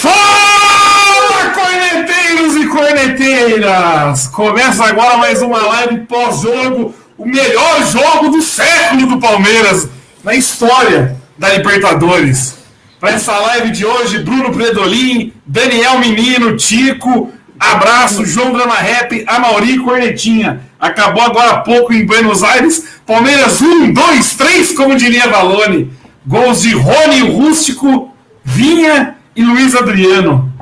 Fala, corneteiros e corneteiras! Começa agora mais uma live pós-jogo, o melhor jogo do século do Palmeiras na história da Libertadores. Para essa live de hoje, Bruno Predolin, Daniel Menino, Tico, abraço, João Drama Rap, Amauri Cornetinha. Acabou agora há pouco em Buenos Aires. Palmeiras 1, 2, 3, como diria Valone. Gols de Rony Rústico, Vinha e Luiz Adriano.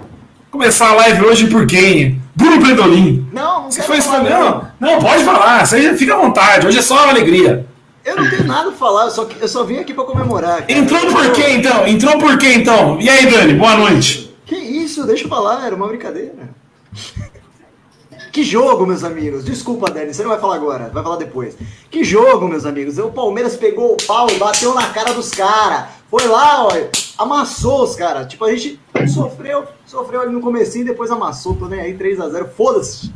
Começar a live hoje por quem? Bruno Predolin. Não, não Você quero foi falar, não, não, pode falar. Você fica à vontade. Hoje é só uma alegria. Eu não tenho nada a falar, eu só, eu só vim aqui pra comemorar. cara. Entrou por quê então? Entrou por quê então? E aí, Dani? Boa noite. Que isso, deixa eu falar, era uma brincadeira. Que jogo, meus amigos. Desculpa, Dani, você não vai falar agora, vai falar depois. Que jogo, meus amigos. O Palmeiras pegou o pau e bateu na cara dos caras. Foi lá, ó, amassou os caras. Tipo, a gente sofreu, sofreu ali no comecinho e depois amassou. Tô nem aí, 3x0. Foda-se.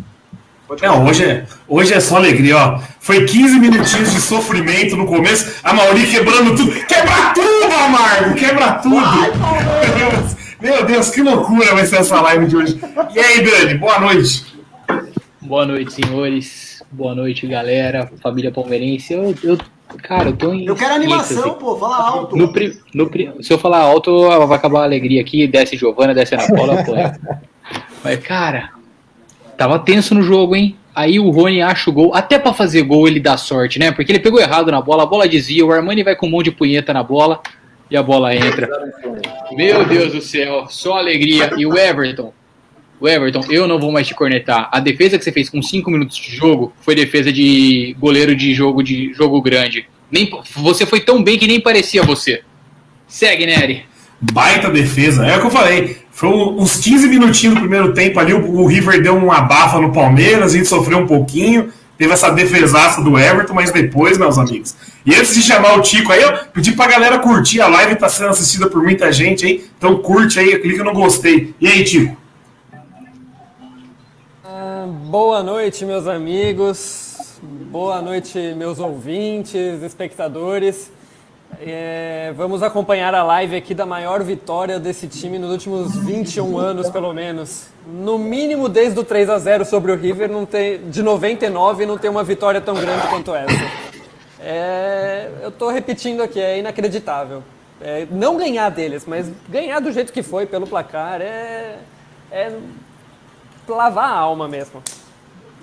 Não, falar. hoje é, hoje é só alegria, ó. Foi 15 minutinhos de sofrimento no começo, a Mauri quebrando tudo. Quebra tudo, Amargo! Quebra tudo! Palmeiras! Meu Deus, que loucura vai ser essa live de hoje. E aí, Dani, boa noite. Boa noite, senhores. Boa noite, galera. Família palmeirense. Eu, eu cara, eu tô em. Eu quero animação, êxtase. pô, fala alto. No, pri- no pri- se eu falar alto, vai acabar a alegria aqui. Desce Giovana, desce Ana Paula, apanha. Mas, cara, tava tenso no jogo, hein? Aí o Rony acha o gol. Até pra fazer gol ele dá sorte, né? Porque ele pegou errado na bola, a bola desvia. O Armani vai com um monte de punheta na bola e a bola entra. Meu Deus do céu, só alegria. E o Everton. O Everton, eu não vou mais te cornetar. A defesa que você fez com 5 minutos de jogo foi defesa de goleiro de jogo de jogo grande. Nem, você foi tão bem que nem parecia você. Segue, Nery. Baita defesa, é o que eu falei. Foi uns 15 minutinhos do primeiro tempo ali, o River deu uma abafa no Palmeiras, a gente sofreu um pouquinho, teve essa defesaça do Everton, mas depois, meus amigos. E antes de chamar o Tico aí, eu pedi pra galera curtir a live, tá sendo assistida por muita gente aí, então curte aí, clica no gostei. E aí, Tico? Ah, Boa noite, meus amigos. Boa noite, meus ouvintes, espectadores. É, vamos acompanhar a live aqui da maior vitória desse time nos últimos 21 anos, pelo menos. No mínimo, desde o 3 a 0 sobre o River, não tem, de 99, não tem uma vitória tão grande quanto essa. É, eu tô repetindo aqui, é inacreditável. É, não ganhar deles, mas ganhar do jeito que foi, pelo placar, é, é lavar a alma mesmo.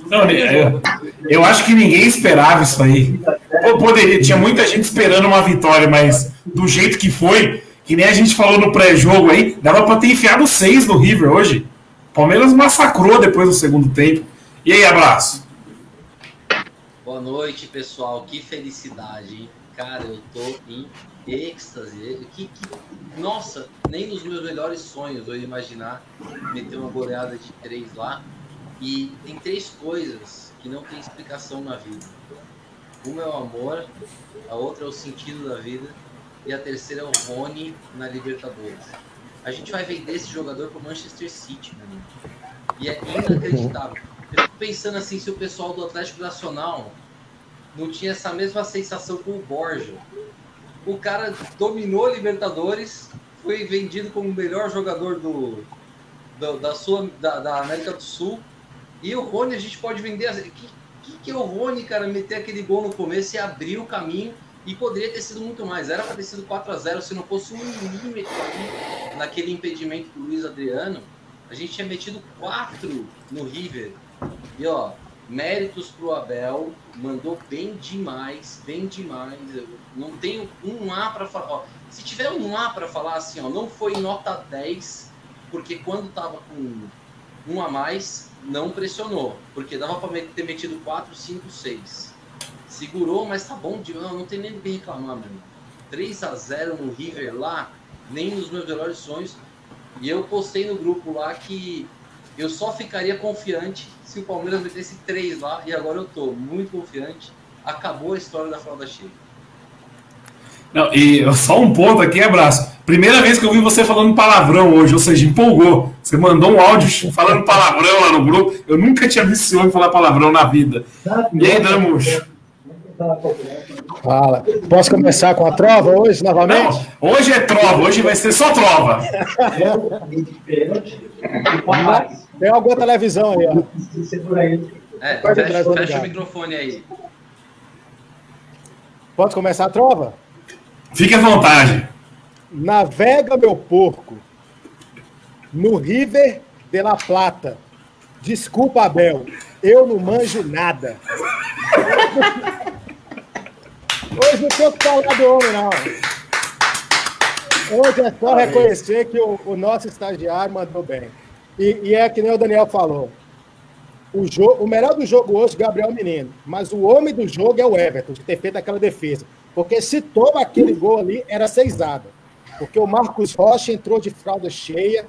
Não, eu, eu acho que ninguém esperava isso aí. Pô, Poderia, tinha muita gente esperando uma vitória, mas do jeito que foi, que nem a gente falou no pré-jogo aí, dava pra ter enfiado seis no River hoje. Palmeiras massacrou depois do segundo tempo. E aí, abraço. Boa noite, pessoal. Que felicidade, hein? Cara, eu tô em êxtase. Que, que- Nossa, nem nos meus melhores sonhos eu ia imaginar meter uma goleada de três lá. E tem três coisas que não tem explicação na vida. Uma é o amor, a outra é o sentido da vida e a terceira é o Rony na Libertadores. A gente vai vender esse jogador pro Manchester City, meu amigo. E é inacreditável. Eu fico pensando assim, se o pessoal do Atlético Nacional não tinha essa mesma sensação com o Borja. O cara dominou Libertadores, foi vendido como o melhor jogador do, do- da, Sul, da, da América do Sul. E o Rony a gente pode vender. assim, Que, que, que é o Rony, cara, meter aquele gol no começo e abrir o caminho? E poderia ter sido muito mais. Era para ter sido 4 a 0 se não fosse um milímetro ali naquele impedimento do Luiz Adriano. A gente tinha metido 4 no River. E ó, méritos pro Abel, mandou bem demais, bem demais. Eu não tenho um A para falar. Ó, se tiver um A para falar assim, ó, não foi nota 10, porque quando tava com um a mais, não pressionou, porque dava para ter metido 4, 5, 6. segurou, mas tá bom, de, não, não tem nem bem reclamar, mano. 3 a 0 no River lá, nem nos meus melhores sonhos. E eu postei no grupo lá que eu só ficaria confiante se o Palmeiras metesse 3 lá, e agora eu tô muito confiante. Acabou a história da fralda cheia. Não, e só um ponto aqui, abraço. Primeira vez que eu vi você falando palavrão hoje, ou seja, empolgou. Você mandou um áudio falando palavrão lá no grupo. Eu nunca tinha visto esse homem falar palavrão na vida. E aí, Damus? Fala. Posso começar com a trova hoje, novamente? Não, hoje é trova, hoje vai ser só trova. Tem alguma televisão aí, ó. É, fecha, fecha o microfone aí. Pode começar a trova? Fique à vontade. Navega, meu porco, no River de la Plata. Desculpa, Abel, eu não manjo nada. Hoje não tem o que falar do homem, não. Hoje é só reconhecer que o, o nosso estagiário mandou bem. E, e, é que nem o Daniel falou. O, jogo, o melhor do jogo hoje, Gabriel Menino. Mas o homem do jogo é o Everton, de ter feito aquela defesa. Porque se toma aquele gol ali, era seisada. Porque o Marcos Rocha entrou de fralda cheia,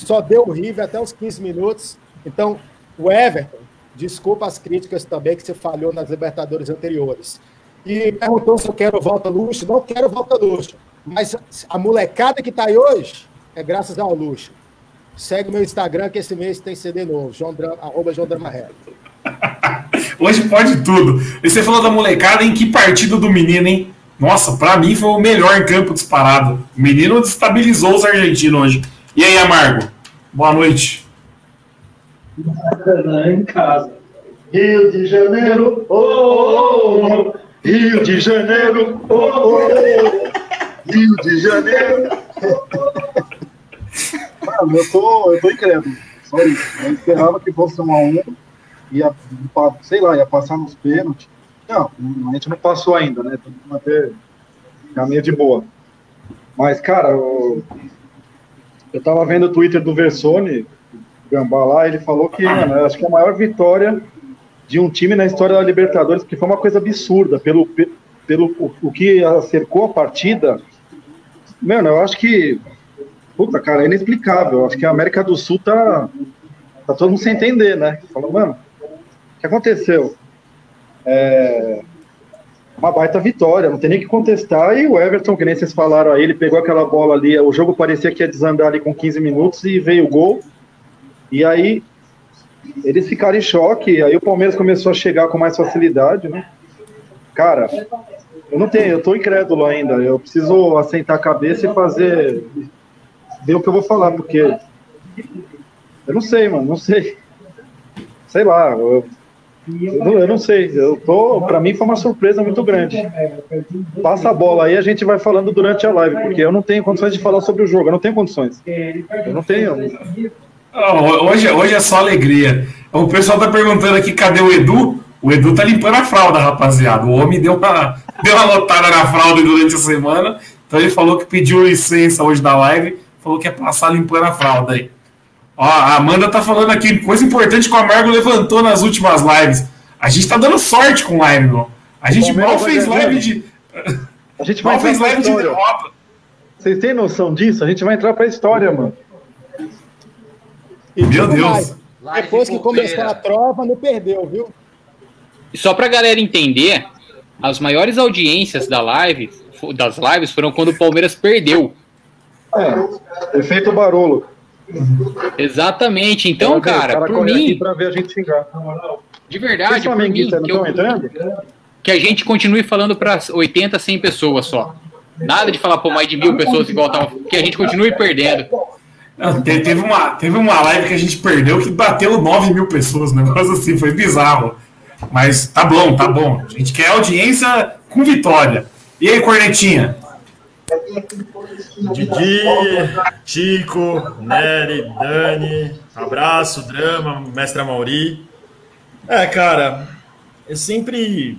só deu o River até os 15 minutos. Então, o Everton, desculpa as críticas também que você falhou nas Libertadores anteriores. E perguntou se eu quero volta luxo. Não quero volta luxo. Mas a molecada que está aí hoje é graças ao luxo. Segue meu Instagram que esse mês tem CD novo, João Drama, arroba João Drama Reto. Hoje pode tudo. E você falou da molecada, em que partido do menino, hein? Nossa, para mim foi o melhor em campo disparado. O menino destabilizou os argentinos hoje. E aí, Amargo? Boa noite. Em casa. Rio de Janeiro, oh, oh, oh. Rio de Janeiro, oh, oh. Rio de Janeiro. Mano, eu tô, eu tô incrédulo. Só isso. Eu esperava que fosse uma 1 ia, sei lá, ia passar nos pênaltis. Não, a gente não passou ainda, né? Tem que manter caminho de boa. Mas, cara, eu, eu tava vendo o Twitter do Versone, Gambá lá, ele falou que, mano, acho que é a maior vitória de um time na história da Libertadores, porque foi uma coisa absurda, pelo, pelo o, o que cercou a partida. Mano, eu acho que. Puta, cara, é inexplicável. Eu acho que a América do Sul tá. Tá todo mundo sem entender, né? Falando, mano, o que aconteceu? É, uma baita vitória, não tem nem que contestar. E o Everton, que nem vocês falaram aí, ele pegou aquela bola ali, o jogo parecia que ia desandar ali com 15 minutos e veio o gol. E aí eles ficaram em choque, aí o Palmeiras começou a chegar com mais facilidade, né? Cara, eu não tenho, eu tô incrédulo ainda. Eu preciso assentar a cabeça e fazer. ver o que eu vou falar, porque. Eu não sei, mano, não sei. Sei lá, eu eu não sei, eu tô, para mim foi uma surpresa muito grande. Passa a bola aí, a gente vai falando durante a live, porque eu não tenho condições de falar sobre o jogo, eu não tenho condições. Eu não tenho. Hoje, hoje é só alegria. O pessoal tá perguntando aqui, cadê o Edu? O Edu tá limpando a fralda, rapaziada. O homem deu uma, deu uma lotada na fralda durante a semana, então ele falou que pediu licença hoje da live, falou que ia passar limpando a fralda aí. Ó, a Amanda tá falando aqui, coisa importante que o Amargo levantou nas últimas lives. A gente tá dando sorte com live, meu. A gente mal fez live de. A gente mal fez live de derrota. Vocês têm noção disso? A gente vai entrar pra história, mano. E Meu Deus. Live Depois que começou a trova, não perdeu, viu? Só pra galera entender, as maiores audiências da live, das lives foram quando o Palmeiras perdeu. É, efeito barolo. Exatamente. Então, cara, cara por mim. Pra ver a gente xingar. De verdade, por mim, que, eu, que a gente continue falando para 80, 100 pessoas só. Nada de falar por mais de mil pessoas igual tava, que a gente continue perdendo. Não, teve, uma, teve uma live que a gente perdeu que bateu 9 mil pessoas, um negócio assim, foi bizarro. Mas tá bom, tá bom. A gente quer audiência com vitória. E aí, Cornetinha? Didi, Chico, Nery, Dani, abraço, drama, mestre Mauri. É, cara, eu sempre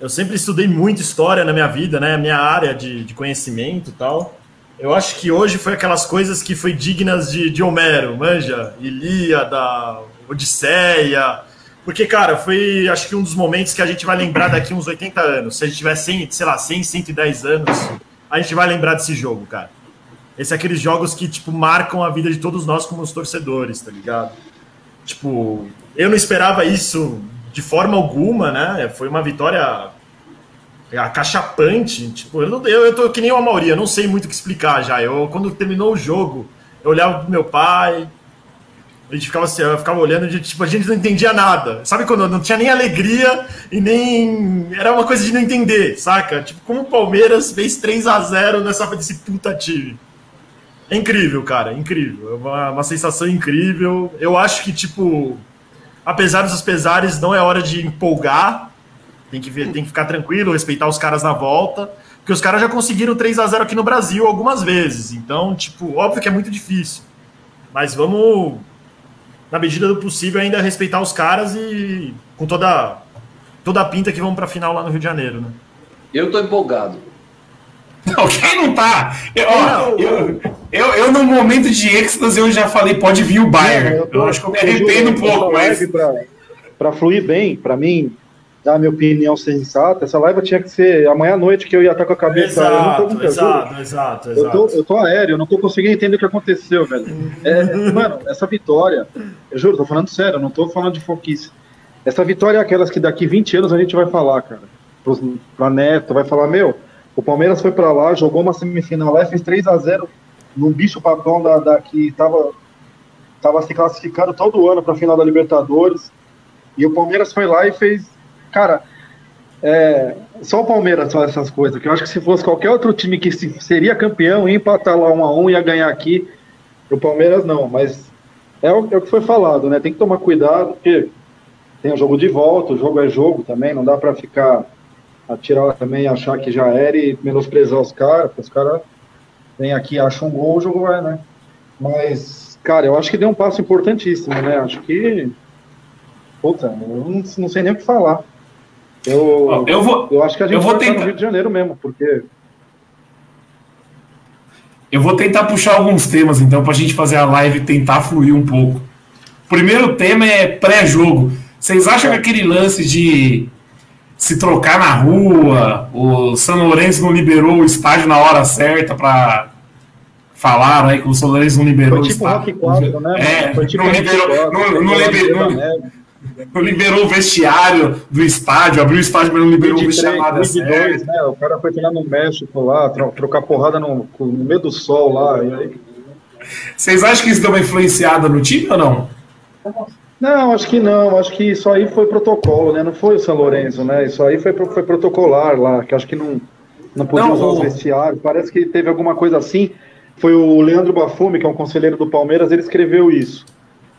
eu sempre estudei muito história na minha vida, né? Minha área de, de conhecimento e tal. Eu acho que hoje foi aquelas coisas que foi dignas de, de Homero, manja, Ilíada, Odisseia, Porque, cara, foi acho que um dos momentos que a gente vai lembrar daqui uns 80 anos. Se a gente tiver 100, sei lá, 100, 110 anos, a gente vai lembrar desse jogo, cara. Esse é aqueles jogos que, tipo, marcam a vida de todos nós como os torcedores, tá ligado? Tipo, eu não esperava isso de forma alguma, né? Foi uma vitória acachapante. Tipo, eu, não, eu, eu tô que nem o Amauri, eu não sei muito o que explicar já. Eu, quando terminou o jogo, eu olhava pro meu pai, a gente ficava assim, ficava olhando, e, tipo, a gente não entendia nada. Sabe quando não tinha nem alegria e nem. Era uma coisa de não entender, saca? Tipo, como o Palmeiras fez 3 a 0 nessa desse puta time. É incrível, cara, é incrível. É uma, uma sensação incrível. Eu acho que, tipo, apesar dos pesares, não é hora de empolgar. Tem que, ver, tem que ficar tranquilo, respeitar os caras na volta. Porque os caras já conseguiram 3 a 0 aqui no Brasil algumas vezes. Então, tipo, óbvio que é muito difícil. Mas vamos, na medida do possível, ainda respeitar os caras e com toda, toda a pinta que vamos pra final lá no Rio de Janeiro, né? Eu tô empolgado. Não, quem não tá? Eu, ó, eu, eu, eu, no momento de êxtase, eu já falei, pode vir o Bayern. eu, eu, acho que eu me arrependo um pouco, mas... Para fluir bem, para mim, dar a minha opinião sensata, essa live tinha que ser amanhã à noite que eu ia estar com a cabeça. Exato, exato, exato, exato, Eu tô, eu tô aéreo, eu não tô conseguindo entender o que aconteceu, velho. É, mano, essa vitória, eu juro, tô falando sério, eu não tô falando de foquice. Essa vitória é aquelas que daqui 20 anos a gente vai falar, cara. Pros, pra Neto, vai falar, meu, o Palmeiras foi para lá, jogou uma semifinal lá e fez 3 a 0 num bicho papão da, da, que tava, tava se classificando todo ano para a final da Libertadores. E o Palmeiras foi lá e fez. Cara, é, só o Palmeiras faz essas coisas. Que eu acho que se fosse qualquer outro time que se, seria campeão, ia empatar lá um a um, ia ganhar aqui. O Palmeiras não, mas é o, é o que foi falado, né? Tem que tomar cuidado, porque tem o jogo de volta, o jogo é jogo também, não dá para ficar atirar também, achar que já era e menosprezar os caras, porque os caras vêm aqui, acham um gol, o jogo vai, né? Mas, cara, eu acho que deu um passo importantíssimo, né? Acho que. Puta, eu não, não sei nem o que falar. Eu, eu, vou, eu acho que a gente eu vou vai tentar... no Rio de Janeiro mesmo, porque. Eu vou tentar puxar alguns temas, então, pra gente fazer a live e tentar fluir um pouco. O primeiro tema é pré-jogo. Vocês acham que aquele lance de se trocar na rua, o São Lourenço não liberou o estádio na hora certa para falar aí que o São Lourenço não liberou Foi tipo o Rock 4, né? É, Foi tipo não, liberou, 4, não, não, lá liberou, não liberou o vestiário do estádio, abriu o estádio, mas não liberou o 23, vestiário nada 22, certo. né? O cara foi treinar no México lá, tro- trocar porrada no, no meio do sol lá. Aí... Vocês acham que isso deu uma influenciada no time ou não? Não, acho que não. Acho que isso aí foi protocolo, né? Não foi o São Lourenço, né? Isso aí foi, foi protocolar lá, que acho que não, não podia Não, usar o- vestiários. Parece que teve alguma coisa assim. Foi o Leandro Bafume, que é um conselheiro do Palmeiras, ele escreveu isso.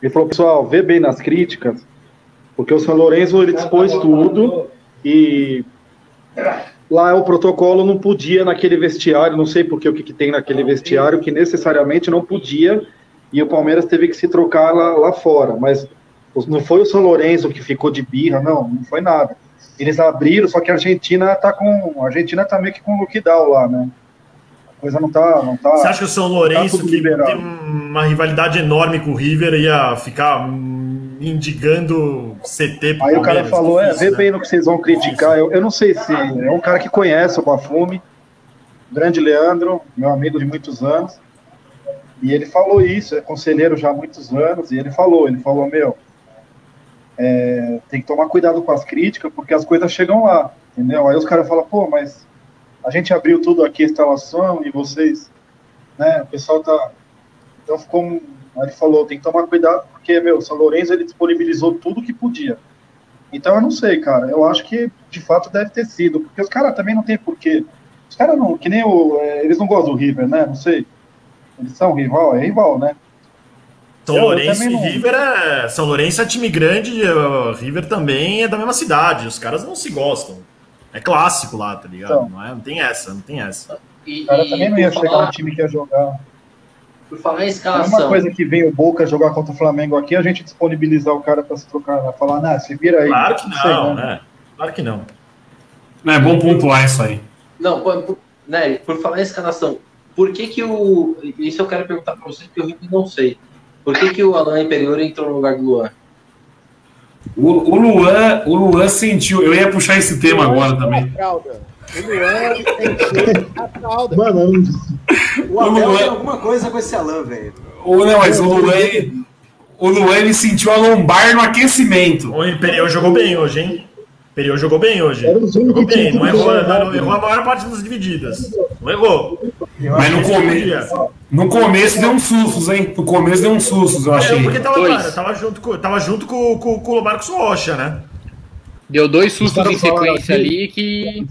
Ele falou, pessoal, vê bem nas críticas, porque o São Lourenço ele dispôs tudo e lá o protocolo não podia naquele vestiário, não sei por que o que, que tem naquele vestiário, que necessariamente não podia, e o Palmeiras teve que se trocar lá, lá fora, mas não foi o São Lourenço que ficou de birra, não, não foi nada. Eles abriram, só que a Argentina tá com. A Argentina tá meio que com lockdown lá, né? A coisa não tá. Não tá Você acha que o São Lourenço, Tá que liberado. tem uma rivalidade enorme com o River, ia ficar indigando CT Aí o cara falou, é, Difícil, vê bem no que vocês vão criticar. Eu, eu não sei se é um cara que conhece o Bafume, grande Leandro, meu amigo de muitos anos. E ele falou isso, é conselheiro já há muitos anos, e ele falou, ele falou, meu, é, tem que tomar cuidado com as críticas, porque as coisas chegam lá, entendeu? Aí os caras falam, pô, mas a gente abriu tudo aqui, a instalação, e vocês, né, o pessoal tá... Então ficou... um- Aí ele falou, tem que tomar cuidado, porque, meu, o São Lourenço, ele disponibilizou tudo que podia. Então eu não sei, cara. Eu acho que de fato deve ter sido, porque os caras também não tem porquê. Os caras não, que nem o. é, eles não gostam do River, né? Não sei. Eles são rival, é rival, né? São Eu- eu Lourenço também e não- River é. São Lourenço é time grande, uh, River também é da mesma cidade. Os caras não se gostam. É clássico lá, tá ligado? Então. Não, é, não tem essa, não tem essa. E, O cara também não ia chegar no time que ia jogar. Por falar em É uma escalação, coisa que vem o Boca jogar contra o Flamengo aqui, a gente disponibilizar o cara pra se trocar, né? falar, nah, se vira aí. Claro que sei, não, né? né? Claro que não. Não, é bom pontuar isso aí. Não, por, né, por falar em escalação, por que que o. Isso eu quero perguntar pra vocês, porque eu realmente não sei. Por que que o Alain Imperior entrou no lugar do Luan? O, o, Luan, o Luan sentiu. Eu ia puxar esse tema agora também. O Luan sentiu a fralda. Mano, o Abel Luan- tem alguma coisa com esse Alan, velho. O, não, mas o Luan, ele, o Luan ele sentiu a lombar no aquecimento. O Imperial jogou bem hoje, hein? Imperial jogou bem hoje. Jogou bem, não errou, não, errou a maior parte das divididas. Não errou. Mas no, come, no começo deu uns sustos, hein? No começo deu uns sustos, eu achei. É, porque tava, cara, tava junto com, tava junto com, com, com o Marcos Rocha, né? Deu dois sustos Os em sequência ali que.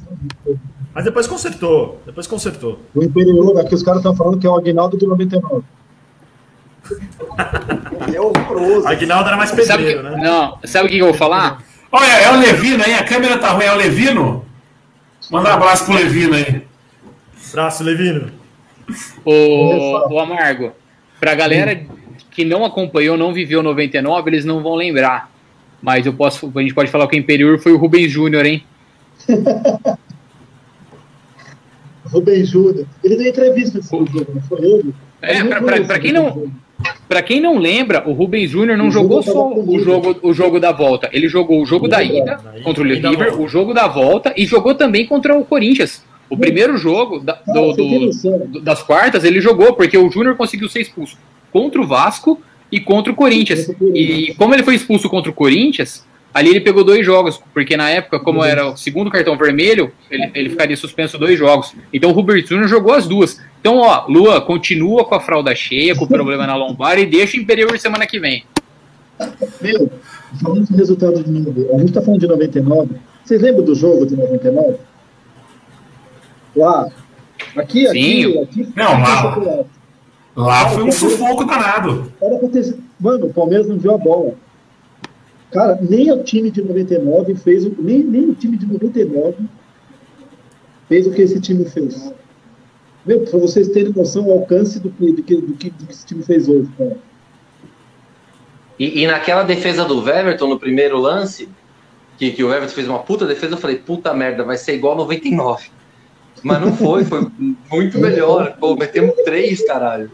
Mas depois consertou. Depois consertou. O Imperial, aqui os caras estão falando que é o Aguinaldo do 99. Ele é horroroso. Aguinaldo era mais Sabe, que, pedreiro, né? não, sabe o que eu vou falar? Olha, é o Levino aí, a câmera tá ruim, é o Levino? Manda um abraço pro Levino aí. Braço, Levino. O, o Amargo. Pra galera que não acompanhou, não viveu 99, eles não vão lembrar. Mas eu posso, a gente pode falar que o Imperiur foi o Rubens Júnior, hein? Rubem Júnior. Ele deu entrevista nesse jogo, não foi ele? É, pra quem não, pra quem não lembra, o Rubens Júnior não O jogou jogo só o jogo, o jogo da volta. Ele jogou o jogo da ida contra o volta. o jogo da volta e jogou também contra o Corinthians. O primeiro jogo da- do- do- das quartas ele jogou, porque o Júnior conseguiu ser expulso contra o Vasco e contra o Corinthians. E como ele foi expulso contra o Corinthians, ali ele pegou dois jogos, porque na época, como era o segundo cartão vermelho, ele, ele ficaria suspenso dois jogos. Então o Rubert Júnior jogou as duas. Então, ó, Lua, continua com a fralda cheia, com o problema na lombar e deixa o Imperial semana que vem. Meu, falando de resultado de novo, a gente tá falando de 99. Vocês lembram do jogo de 99? Lá. Aqui, aqui, Sim. aqui. Não, lá. Lá foi um sufoco danado. Era pra ter... Mano, o Palmeiras não viu a bola. Cara, nem o time de 99 fez o. Nem, nem o time de 99 fez o que esse time fez. Meu, pra vocês terem noção, o alcance do que, do que, do que, do que esse time fez hoje, cara. E, e naquela defesa do Everton, no primeiro lance, que, que o Everton fez uma puta defesa, eu falei, puta merda, vai ser igual 99. Mas não foi, foi muito melhor. Pô, metemos três, caralho.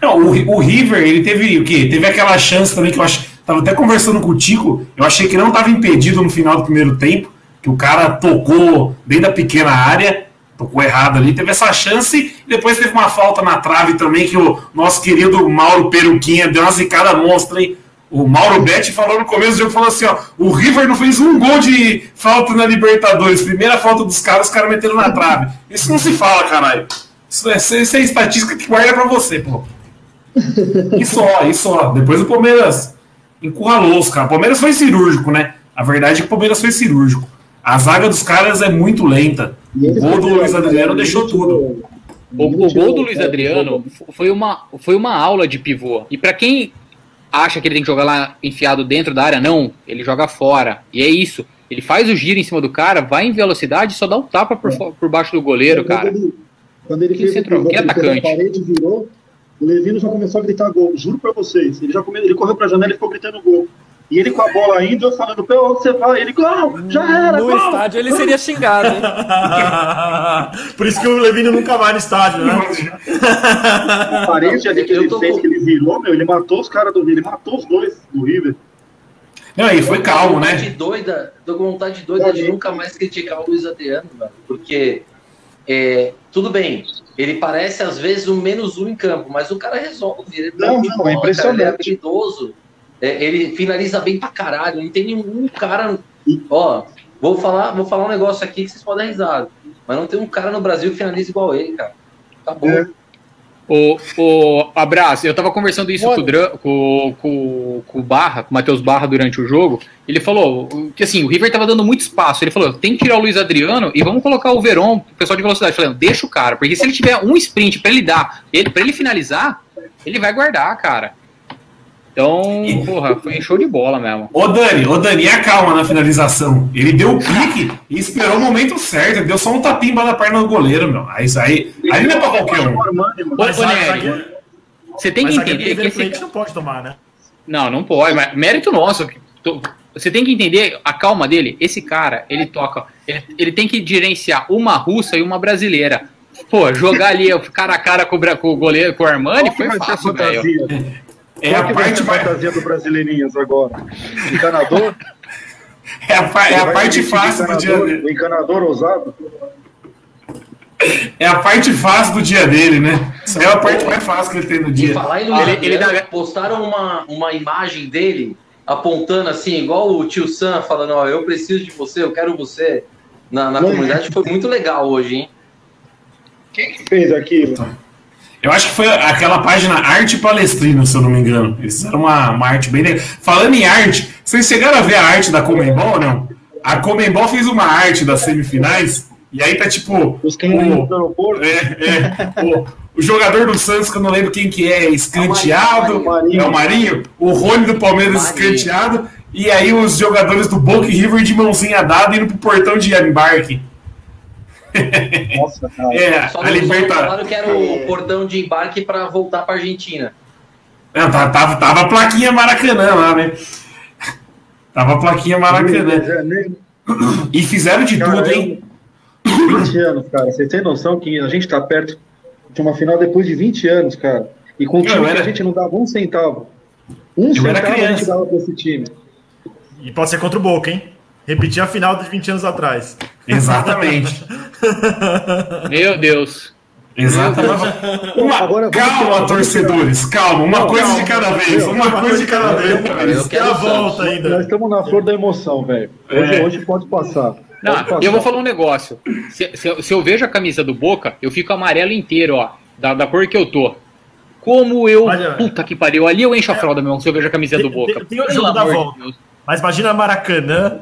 Não, o, o River, ele teve o quê? Teve aquela chance também que eu acho. Tava até conversando com o Tico, eu achei que não estava impedido no final do primeiro tempo, que o cara tocou dentro da pequena área, tocou errado ali, teve essa chance, depois teve uma falta na trave também, que o nosso querido Mauro Peruquinha deu uma zicada monstra, hein? O Mauro Betti falou no começo do jogo, falou assim, ó, o River não fez um gol de falta na Libertadores, primeira falta dos caras, os caras meteram na trave. Isso não se fala, caralho. Isso é, isso é estatística que guarda pra você, pô. E só, e só. Depois o Palmeiras encurralou os caras. O Palmeiras foi cirúrgico, né? A verdade é que o Palmeiras foi cirúrgico. A zaga dos caras é muito lenta. O gol do Luiz Adriano ele deixou tudo. O, o gol do Luiz Adriano foi uma, foi uma aula de pivô. E pra quem acha que ele tem que jogar lá enfiado dentro da área, não. Ele joga fora. E é isso. Ele faz o giro em cima do cara, vai em velocidade e só dá um tapa por, fo- por baixo do goleiro, cara. Quando ele Que fez o central- pivô, que fez a atacante? parede virou, o Levino já começou a gritar gol. Juro pra vocês. Ele já come... ele correu pra janela e ficou gritando gol. E ele com a bola ainda, eu falando, pô, onde você vai? Ele, gol! Já era, No gol! estádio ele seria xingado, hein? Por isso que o Levino nunca vai no estádio, né? A parede ali que ele tô fez, que ele virou, meu, ele matou os caras do River, ele matou os dois do River. Não, e foi Tô com calmo, vontade né? Doida, tô com vontade doida de nunca mais criticar o Luiz Adriano, mano, porque é, tudo bem, ele parece às vezes um menos um em campo, mas o cara resolve. Ele Não, de não, é bola, impressionante. Cara, ele é habilidoso, é, ele finaliza bem pra caralho. Não tem nenhum cara. Ó, vou falar, vou falar um negócio aqui que vocês podem dar risada, mas não tem um cara no Brasil que finaliza igual ele, cara. Tá bom. É. O, o Abraço, eu tava conversando isso Olha. com o, Dra- com, com, com o Barra, com o Matheus Barra durante o jogo. Ele falou que assim, o River tava dando muito espaço. Ele falou: tem que tirar o Luiz Adriano e vamos colocar o Verón, o pessoal de velocidade. Falei, deixa o cara, porque se ele tiver um sprint pra ele dar, ele, pra ele finalizar, ele vai guardar, cara. Então, porra, foi show de bola mesmo. Ô Dani, ô Dani, e a calma na finalização. Ele deu o pique e esperou o momento certo. Ele deu só um tapinha embaixo da perna do goleiro, meu. Aí, aí, aí não é pra qualquer um. Ô, zagueiro- você tem que entender que esse não pode tomar, né? Não, não pode, mas mérito nosso. Você tem que entender a calma dele. Esse cara, ele toca. Ele, ele tem que gerenciar uma russa e uma brasileira. Pô, jogar ali cara a cara com o, goleiro, com o Armani, foi fácil, velho. É Qual a que vai parte ser a mais. fantasia do Brasileirinhas agora? Encanador? É a, é a Vai parte fácil do dia dele. O encanador ousado? É a parte fácil do dia dele, né? É a parte mais fácil que ele tem no E dia. falar em Ah, ele- ele dá- postaram uma, uma imagem dele apontando assim, igual o tio Sam falando, ó, eu preciso de você, eu quero você na, na comunidade. Foi muito legal hoje, hein? Quem que fez aquilo? Eu acho que foi aquela página Arte Palestrino, se eu não me engano. Eles fizeram uma, uma arte bem legal. Falando em arte, vocês chegaram a ver a arte da Comembol ou não? A Comembol fez uma arte das semifinais, e aí tá tipo. Os o- do aeroporto? É, é. O, o jogador do Santos, que eu não lembro quem que é, escanteado. É o Marinho. É o Marinho. O Rony do Palmeiras Marinho. escanteado. E aí os jogadores do Boca e River de mãozinha dada indo pro portão de embarque. Nossa, cara. É, Só a Libertadores. falaram que era o portão de embarque para voltar para Argentina. Não, tá- tava, tava a plaquinha Maracanã lá, né? Tava a plaquinha Maracanã. E fizeram de Cara, tudo, hein? eu- 20 anos, cara. Vocês têm noção que a gente tá perto de uma final depois de 20 anos, cara. E com um time que era- a gente não dava um centavo. Um Eu era centavo a criança. gente dava pra esse time. E pode ser contra o Boca, hein? Repetir a final de 20 anos atrás. Exatamente. Meu Deus. Exatamente. Uma- Agora, calma, torcedores, calma. Uma Não, coisa calma. de cada vez. Uma coisa de cada vez. Eu a quero o volta Santos. Nós ainda. estamos na flor da emoção, velho. Hoje, É. hoje pode passar. Não, Pode passar. eu vou falar um negócio. Se, se eu- se eu vejo a camisa do Boca, eu fico amarelo inteiro, ó. Da, da cor que eu tô. Como eu. Olha- puta que pariu. Ali eu encho a fralda, meu irmão, se eu vejo a camisa do Tem- Boca. tem- tem o jogo da volta. Deus. Mas imagina Maracanã,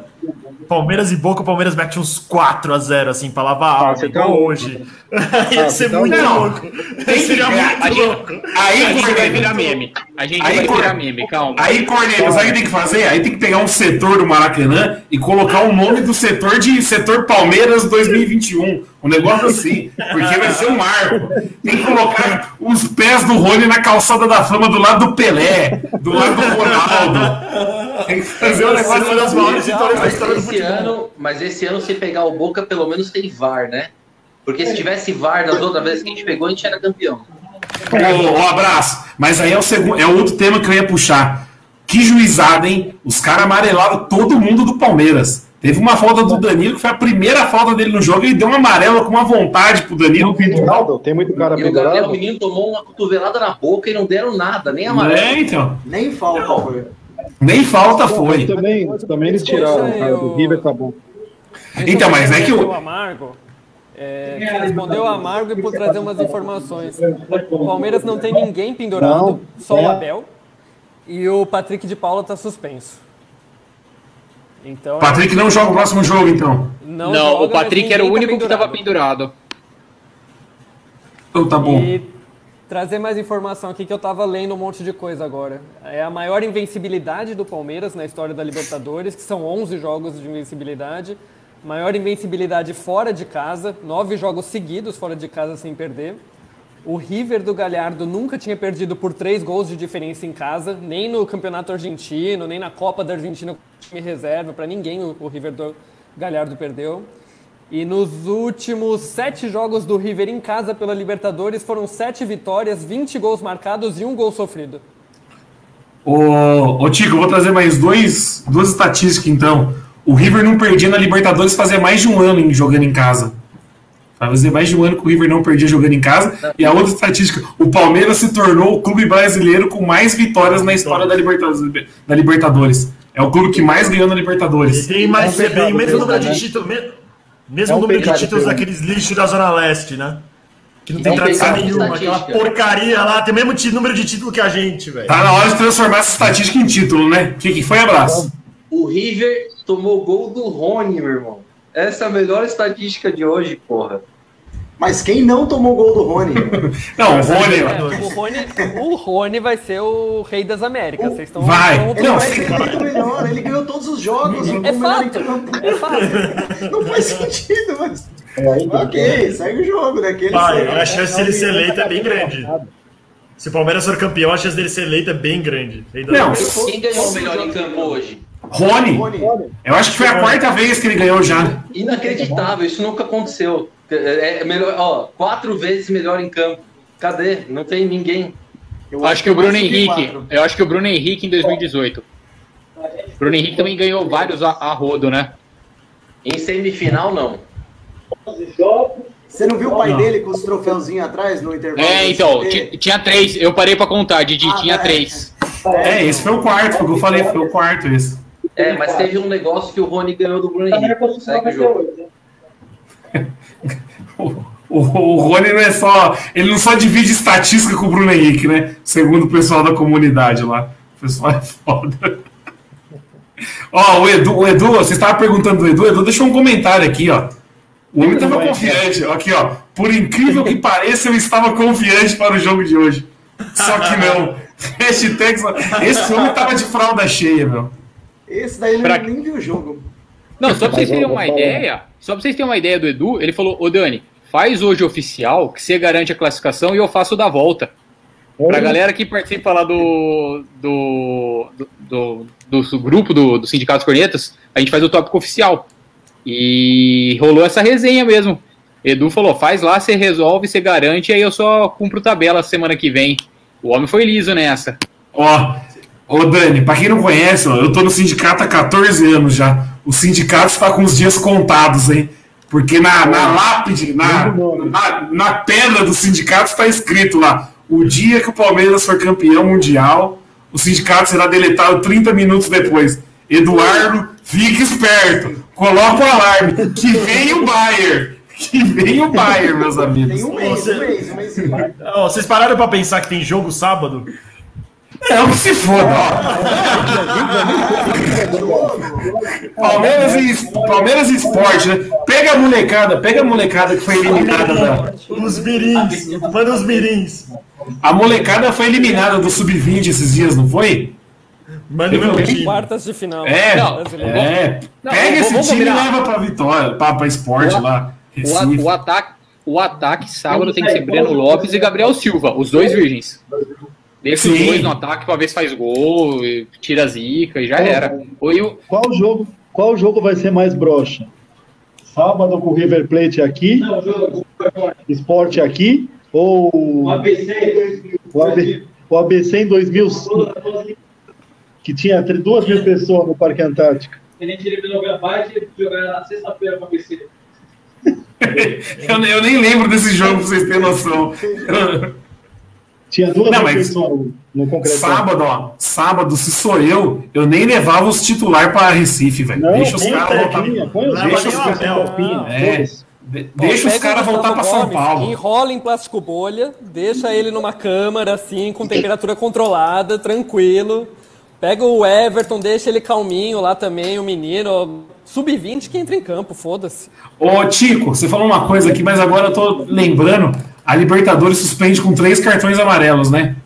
Palmeiras e Boca, o Palmeiras mete uns 4x0, assim, pra lavar a alma, tá hoje. Ia Ah, ser você tá muito louco. louco. Tem que- Seria muito gente- louco. Aí, A gente vai virar meme. A gente Aí, vai Cor- virar meme, calma. Aí, Cornélio, sabe o que tem que fazer? Aí tem que pegar um setor do Maracanã e colocar o nome do setor de setor Palmeiras 2021. Um negócio assim. Porque vai ser um marco. Tem que colocar os pés do Rony na calçada da fama do lado do Pelé, do lado do Ronaldo. Tem que fazer um negócio uma das maiores vitórias da Mas história do esse, futebol. ano, mas esse ano, se pegar o Boca, pelo menos tem VAR, né? Porque se tivesse VAR das outras vezes que a gente pegou, a gente era campeão. Ô, um abraço. Mas aí é o segundo, é o outro tema que eu ia puxar. Que juizada, hein? Os caras amarelaram todo mundo do Palmeiras. Teve uma falta do Danilo, que foi a primeira falta dele no jogo, e deu uma amarela com uma vontade pro Danilo. Tem muito cara E o Gabriel? Menino tomou uma cotovelada na boca e não deram nada, nem amarelo. É, então. Nem falta foi. Nem falta Pô, foi. também, também eles tiraram, cara. Do River tá bom. Então, mas é que o- Amargo é, respondeu o Amargo e por trazer umas informações. O Palmeiras não tem ninguém pendurado, Não, só o é. Abel. E o Patrick de Paula tá suspenso. Então, Patrick não joga o próximo jogo, então. não, Não, joga, o Patrick era o tá único que tava pendurado. Então tá bom. E trazer mais informação aqui que eu tava lendo um monte de coisa agora. É a maior invencibilidade do Palmeiras na história da Libertadores, que são 11 jogos de invencibilidade. Maior invencibilidade fora de casa, nove jogos seguidos fora de casa sem perder. O River do Galhardo nunca tinha perdido por três gols de diferença em casa, nem no Campeonato Argentino, nem na Copa da Argentina com time reserva, para ninguém o River do Galhardo perdeu. E nos últimos sete jogos do River em casa pela Libertadores foram sete vitórias, 20 gols marcados e um gol sofrido. Ô, ô Tico, eu vou trazer mais dois, duas estatísticas, então. O River não perdia na Libertadores fazia mais de um ano em- jogando em casa. Fazia mais de um ano que o River não perdia jogando em casa. E a outra estatística, o Palmeiras se tornou o clube brasileiro com mais vitórias na história da Libertadores. Da Libertadores. É o clube que mais ganhou na E Libertadores. tem mais, É bem, mesmo número de títulos, mesmo É um número de títulos daqueles lixos da Zona Leste, né? Que não tem É um tradição nenhuma, aquela porcaria lá, tem o mesmo número de título que a gente, velho. Tá na hora de transformar essa estatística em título, né? O que, que foi, abraço? O River tomou gol do Rony, meu irmão. Essa é a melhor estatística de hoje, porra. Mas quem não tomou gol do Rony? Não, o Rony. É, o, Rony, o Rony vai ser o rei das Américas. Vocês estão Vai. Não, vai ser muito melhor, ele ganhou todos os jogos. É o melhor em fato. campo. É fácil. Não faz sentido, mas. É, então, Ok, segue o jogo, né? Que segue. a chance dele ser eleito é bem grande. Se o Palmeiras for campeão, a chance dele ser eleito é bem grande. Não, Quem ganhou o melhor em campo hoje? Rony. Rony. Eu acho que foi a quarta vez que ele ganhou já. Inacreditável, isso nunca aconteceu. É é melhor, ó, quatro vezes melhor em campo. Cadê? Não tem ninguém. Eu acho que o Bruno Henrique. Eu acho que o Bruno Henrique em 2018. Bruno Henrique também ganhou vários a, a rodo, né? Em semifinal, não. Você não viu o pai Não. dele com os troféuzinhos atrás no intervalo? É, então, tinha três. Eu parei pra contar, Didi, Ah, tinha é. três. É, esse foi o quarto, foi o que eu falei, foi o quarto esse. É, mas teve um negócio que o Rony ganhou do Bruno Henrique. Segue o jogo. O, o, o Rony não é só. Ele não só divide estatística com o Bruno Henrique, né? Segundo o pessoal da comunidade lá. O pessoal é foda. Ó, o Edu, o Edu, você estava perguntando do Edu, o Edu deixou um comentário aqui, ó. O homem estava confiante. Aqui, ó. Por incrível que pareça, eu estava confiante para o jogo de hoje. Só que não. Hashtag Esse homem estava de fralda cheia, meu. Esse daí Pra- nem, viu o jogo. Não, só pra vocês terem uma ideia, só pra vocês terem uma ideia do Edu, ele falou, ô Dani, faz hoje oficial, que você garante a classificação e eu faço da volta. Pra galera que participa lá do do, do, do, do grupo do, do Sindicato dos Cornetas, a gente faz o tópico oficial. E rolou essa resenha mesmo. Edu falou, faz lá, você resolve, você garante, aí eu só cumpro tabela semana que vem. O homem foi liso nessa. Ó, ô Dani, pra quem não conhece, ó, eu tô no sindicato há 14 anos já. O sindicato está com os dias contados, hein? Porque na, na lápide, na, na, na pedra do sindicato está escrito lá: o dia que o Palmeiras for campeão mundial, o sindicato será deletado 30 minutos depois. Eduardo, fique esperto, coloca o alarme, que vem o Bayern. Que vem o Bayern, meus amigos. Tem um mês, um mês, um mês e vocês pararam pra pensar que tem jogo sábado? Não, que se foda, ó. Palmeiras e, Palmeiras e Esporte, né? Pega a molecada, pega a molecada que foi eliminada da. Os mirins, manda os mirins. A molecada foi eliminada do Sub-20 esses dias, não foi? Manda o meu time. Quartas de final. É, Brasileiro. é. Não, Pega esse time e leva pra vitória, pra, pra esporte O- lá. O, o ataque, o ataque sábado tem que ser Breno Lopes e Gabriel Silva, os dois virgens. Deixa os Sim. dois no ataque pra ver se faz gol, e tira a zica e já era. Oi, o, Qual jogo, qual jogo vai ser mais broxa? Sábado com o River Plate aqui, Esporte aqui, ou o ABC, o ABC em 2005, que tinha duas mil pessoas no Parque Antártico. Ele eliminou o Gambate e jogar na sexta-feira com a BC. eu, eu nem lembro desse jogo, pra vocês terem noção. Tinha duas Não, mas- pessoas no- concreto. Sábado, ó. Sábado, se sou eu, eu nem levava os titulares pra Recife, velho. Deixa os caras o voltar. Leva Deixa os o caras. É. De- Deixa os caras voltar pra São Paulo. Enrola em plástico bolha, deixa ele numa câmara assim, com temperatura controlada, tranquilo. Pega o Everton, deixa ele calminho lá também, o menino. Sub-20 que entra em campo, foda-se. Ô, Tico, você falou uma coisa aqui, mas agora eu tô lembrando. A Libertadores suspende com três cartões amarelos, né?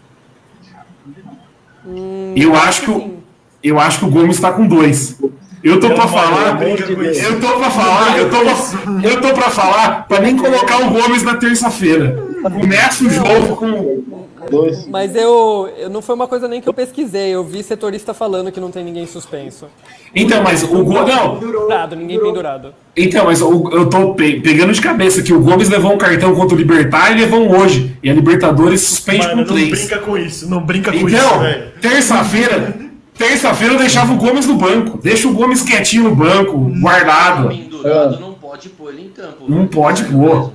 eu acho que o, eu acho que o Gomes tá com dois. Eu tô pra falar, eu tô pra falar, eu tô, pra- eu tô pra falar pra nem colocar o Gomes na terça-feira. Começa o jogo com. Dois. Mas eu, eu não foi uma coisa nem que eu pesquisei, eu vi setorista falando que não tem ninguém suspenso. Então, mas o Gomes. Não, Pendurado, ninguém pendurado. Então, mas o- eu tô pe- pegando de cabeça que o Gomes levou um cartão contra o Libertar e levou um hoje. E a Libertadores suspende Mano, com não três. brinca com isso, não brinca com isso, Então, terça-feira, terça-feira eu deixava o Gomes no banco. Deixa o Gomes quietinho no banco, guardado. Pendurado, não pode pôr ele em campo. Não pode pôr.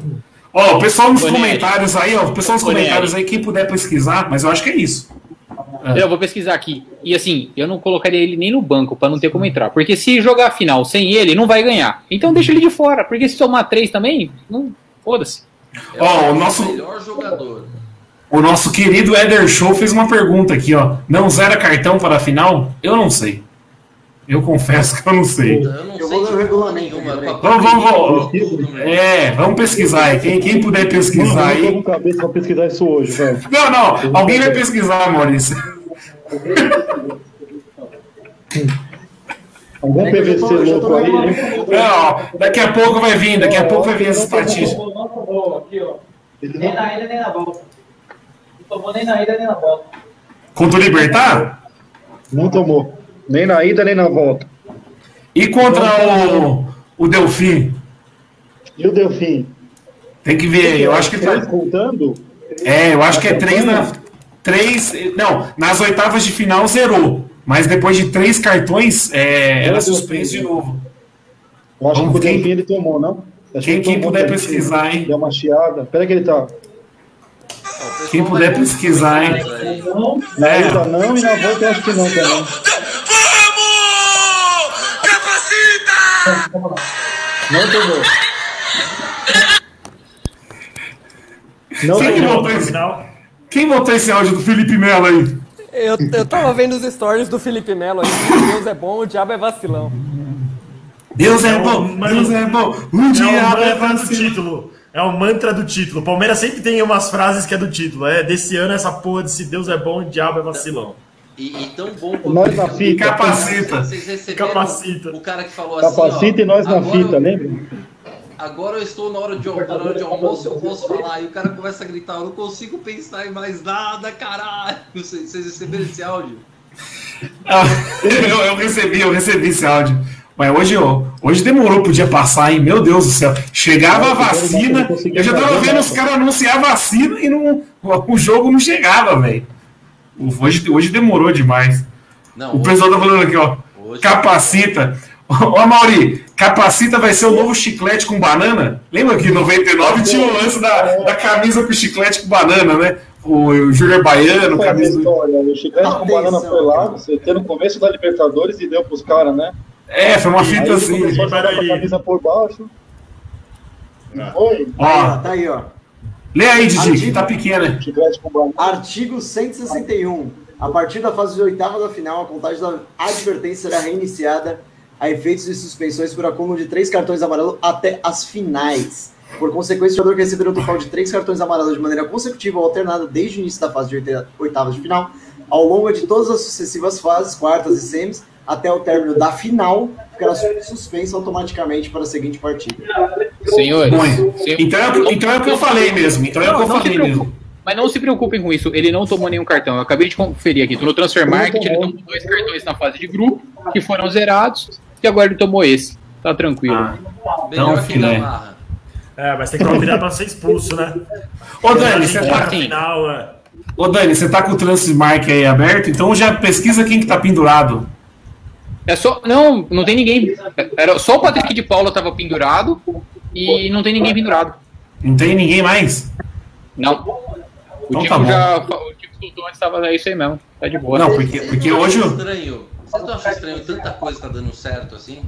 Ó, o pessoal nos comentários aí, ó, o pessoal nos comentários aí, quem puder pesquisar, mas eu acho que é isso. Eu vou pesquisar aqui. E assim, eu não colocaria ele nem no banco pra não ter como entrar. Porque se jogar a final sem ele, não vai ganhar. Então deixa ele de fora. Porque se tomar três também, não. Foda-se. É Ó, o o nosso- melhor jogador. O nosso querido Eder Show fez uma pergunta aqui, ó. Não zera cartão para a final? Eu não sei. Eu confesso que eu não sei. Eu não Eu sei vou regulamento nenhuma. a Vamos, vamos. É, vamos pesquisar aí. Quem, quem puder pesquisar Eu tô aí. com cabeça pra pesquisar isso hoje, velho. Não, não, alguém vai pesquisar, Maurício. Algum É PVC louco aí, né? Não, daqui a pouco vai vir, daqui a pouco vai vir essa estatística. Não tomou aqui, ó. Nem na ida nem na volta. Não tomou nem na ida nem na volta. Contra o Libertar? Não tomou. Nem na ida, nem na volta. E contra o, o Delfim? E o Delfim? Tem que ver, eu acho que tá. contando? É, eu acho que é três na. três. Não, nas oitavas de final zerou. Mas depois de três cartões, é, era suspenso de novo. Eu acho Vamos que o Delfim ele tomou, não? Acho quem- que quem tomou puder pesquisar, hein? Deu uma chiada. Pera que ele tá. Quem puder pesquisar, hein? Na É. ida não e na volta eu acho que não também. Não tomou. Não Quem que tomou. botou esse, quem botou esse áudio do Felipe Melo aí? Eu, eu tava vendo os stories do Felipe Melo aí. Deus é bom, o diabo é vacilão. Deus é É bom, Deus é bom, o É diabo é título. É o mantra do título. O Palmeiras sempre tem umas frases que é do título. É desse ano essa porra de se Deus é bom, o diabo é vacilão. E, e tão bom quanto Nós na fita. Capacita. Vocês receberam Capacita. o cara que falou assim, Capacita ó, e nós na fita, eu- lembra? Agora eu estou na hora de, na hora de almoço, eu posso falar. E o cara começa a gritar, eu não consigo pensar em mais nada, caralho. Vocês, vocês receberam esse áudio? Ah, eu, eu recebi, eu recebi esse áudio. Mas hoje, ó, hoje demorou pro dia passar, hein? Meu Deus do céu. Chegava a vacina, eu já tava vendo os caras anunciar a vacina e não, o jogo não chegava, velho. Hoje, hoje demorou demais. Não, O pessoal tá falando aqui, ó. hoje- Capacita. Ó, Mauri, capacita vai ser o novo chiclete com banana? Lembra que em 99 tinha o lance da, da camisa com chiclete com banana, né? O Júnior Baiano, camisa história? O chiclete com banana foi lá, você tem no começo da Libertadores e deu pros caras, né? É, foi uma Aí fita assim. começou a com a camisa por baixo. Não foi? Ó, Ó, tá aí, ó. lê aí, Didi, que Artigo- tá pequena. Artigo 161. A partir da fase de oitava da final, a contagem da advertência será reiniciada a efeitos de suspensões por acúmulo de três cartões amarelos até as finais. Por consequência, o jogador que receber um total de três cartões amarelos de maneira consecutiva ou alternada desde o início da fase de oita- oitavas de final, ao longo de todas as sucessivas fases, quartas e semis, até o término da final, ficará suspenso automaticamente para a seguinte partida. Senhores, Bom, senhor- então, é, o que- então é o que eu falei mesmo. Então é o que eu falei mesmo. Mas não se preocupem com isso, ele não tomou nenhum cartão. Eu acabei de conferir aqui. No Transfer Market, ele tomou dois cartões na fase de grupo, que foram zerados, e agora ele tomou esse. Tá tranquilo. Ah, Melhor Então, que filé. Gamarra. É, mas tem que tomar cuidado pra ser expulso, né? Ô, Dani, você Tá na final, é. ô, Dani, você tá com o Transmark aí aberto, então já pesquisa quem que tá pendurado. É só. Não, não tem ninguém. Era só o Patrick de Paula tava pendurado e não tem ninguém pendurado. Não tem ninguém mais? Não. O Então time tá bom. já. O time soltou antes tava. É isso aí mesmo. Tá de boa. Não, porque, porque hoje. Estranho. Vocês não acham estranho tanta coisa tá dando certo assim?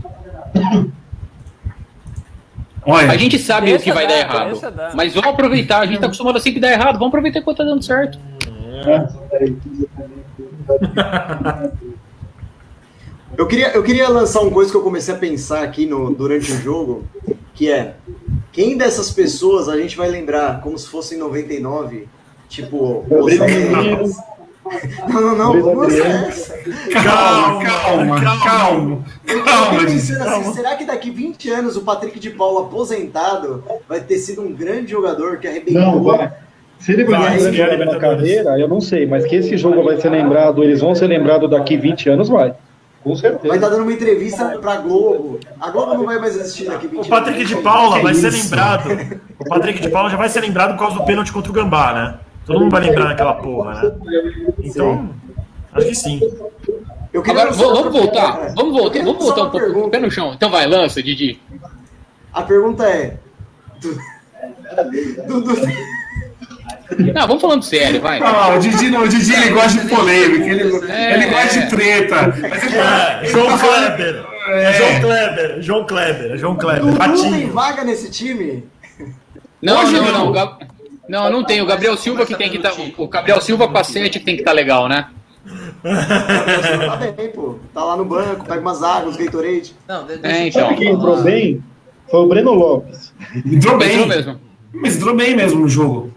Olha, A gente sabe o que vai dar, dar errado. Mas vamos aproveitar. A gente tá acostumado a sempre dar errado. Vamos aproveitar enquanto tá dando certo. Eu queria, eu queria lançar uma coisa que eu comecei a pensar aqui no, durante o jogo, que é quem dessas pessoas a gente vai lembrar como se fosse em 99? Tipo, Menino. Não, não, não, vamos Adriano. essa. calma, calma, calma, Eu calma, Didi. pensando assim, será que daqui 20 anos o Patrick de Paula aposentado vai ter sido um grande jogador que arrebentou? Não, vai. Se ele vai é grande na carreira, eu não sei, mas que esse jogo vai ser lembrado, eles vão ser lembrados daqui 20 anos, vai. Com Vai estar certeza. dando uma entrevista pra Globo. A Globo não vai mais existir daqui 20 O Patrick anos. de Paula vai ser lembrado. O Patrick de Paula já vai ser lembrado por causa do pênalti contra o Gambá, né? Todo mundo vai lembrar daquela porra, né? Então, acho que sim. Eu queria Agora, vamos, voltar. Vamos voltar. Vamos voltar um pouco. pergunta. Pé no chão. Então vai, lança, Didi. A pergunta é. do- Não, vamos falando sério, vai. Ah, o Didi, não, o Didi ele gosta de polêmica, ele, É, ele gosta é. de treta. Mas ele tá, É, ele João tá falando- Kleber. É João Kleber. João Kleber. É João Kleber. Dudu tem vaga nesse time? Não, Hoje não, não. não. Não, não tem. O Gabriel Silva que tem que estar. O Gabriel Silva 7 que tem que estar legal, né? Tá bem, pô. Tá lá no banco, pega umas águas, Gatorade. Não, É, deixa eu então. Sabe quem entrou bem? Foi o Breno Lopes. Entrou bem, Entrou mesmo. mas entrou bem mesmo no jogo.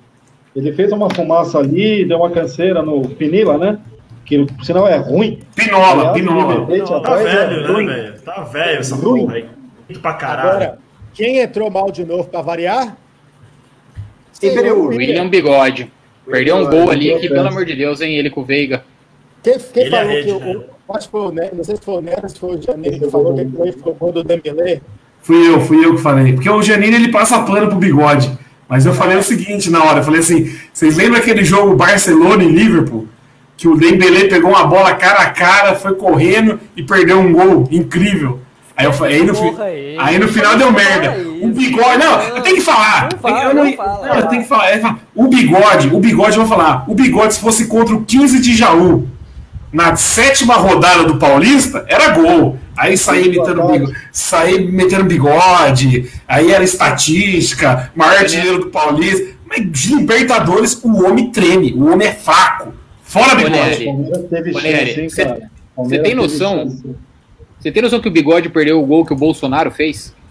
Ele fez uma fumaça ali, deu uma canseira no Pinila, né? Que por sinal é ruim. Pinola, Aliás, o Pinola. Plate Tá atrás é velho, né, ruim. velho? Tá velho essa Ruim. porra aí. Muito pra caralho. Agora, quem entrou mal de novo pra variar? Imperiur. William Bigode. Perdeu um gol ali que, pelo amor de Deus, hein? Ele com o Veiga. Quem, quem Ele é falou rede, que o, né? o- acho que foi o Neto, não sei se foi o Neto, se foi o Janeiro que falou que foi, foi o gol do Dembélé. Fui eu, fui eu que falei. Porque o Janine ele passa pano pro bigode. Mas eu falei o seguinte na hora, eu falei assim, vocês lembram aquele jogo Barcelona e Liverpool? Que o Dembélé pegou uma bola cara a cara, foi correndo e perdeu um gol incrível. Aí, eu, falei- aí, no, aí. aí no final deu merda. O bigode. Não, eu tenho que falar. Não fala, eu não fala. não, eu tenho que falar. Fala, O bigode, o bigode, eu vou falar. O bigode, se fosse contra o 15 de Jaú, na sétima rodada do Paulista, era gol. Aí saía imitando bigode, saía metendo bigode, aí era estatística, maior artilheiro do Paulista. Mas de Libertadores, o homem treme, o homem é fraco. Fora bigode. Hein, você- tem noção? Você tem noção que o Bigode perdeu o gol que o Bolsonaro fez?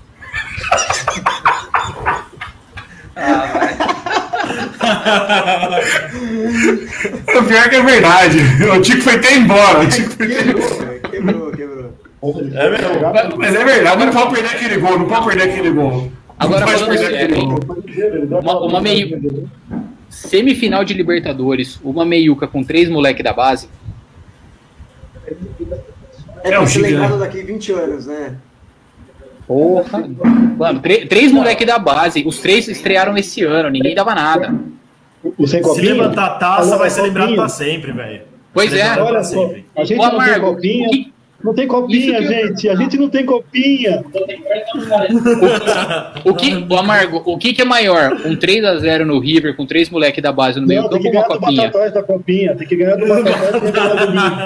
O pior que é verdade. O Tico foi até embora. O Tico foi até embora. Quebrou, quebrou. É mesmo. Mas é verdade, não pode perder aquele gol, não pode perder aquele gol. Agora, não pode falando perder sério, aquele gol. Uma, uma meio... Semifinal de Libertadores, uma meiuca com três moleque da base. É, É um lembrado daqui 20 anos, né? Porra! Mano, três, moleque da base. Os três estrearam esse ano, ninguém dava nada. O sem Se copinha? levantar a taça, Alô, vai ser lembrado pra sempre, velho. Pois é. Olha só, sempre. a gente Ô, não tem copinha. que- Não tem copinha, que gente. A gente não tem copinha. O que, o Amargo, o que, que é maior? Um 3x0 no River com três moleque da base no meio Não, tem campo que ou uma ganhar do copinha? Batatais da copinha. Tem que ganhar do revelar do Linho.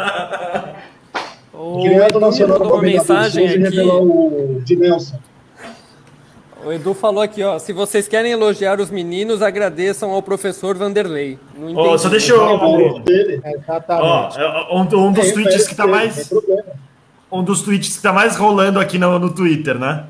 O Tem que ganhar do Edu Nacional mandou uma mensagem aqui. revelar o de Nelson. O Edu falou aqui, ó. Se vocês querem elogiar os meninos, agradeçam ao professor Vanderlei. Não entendi. Ó, só deixa O eu. dele. Exatamente. Ó, é um, um dos É, tweets que tá mais. Um dos tweets que tá mais rolando aqui no, no Twitter, né?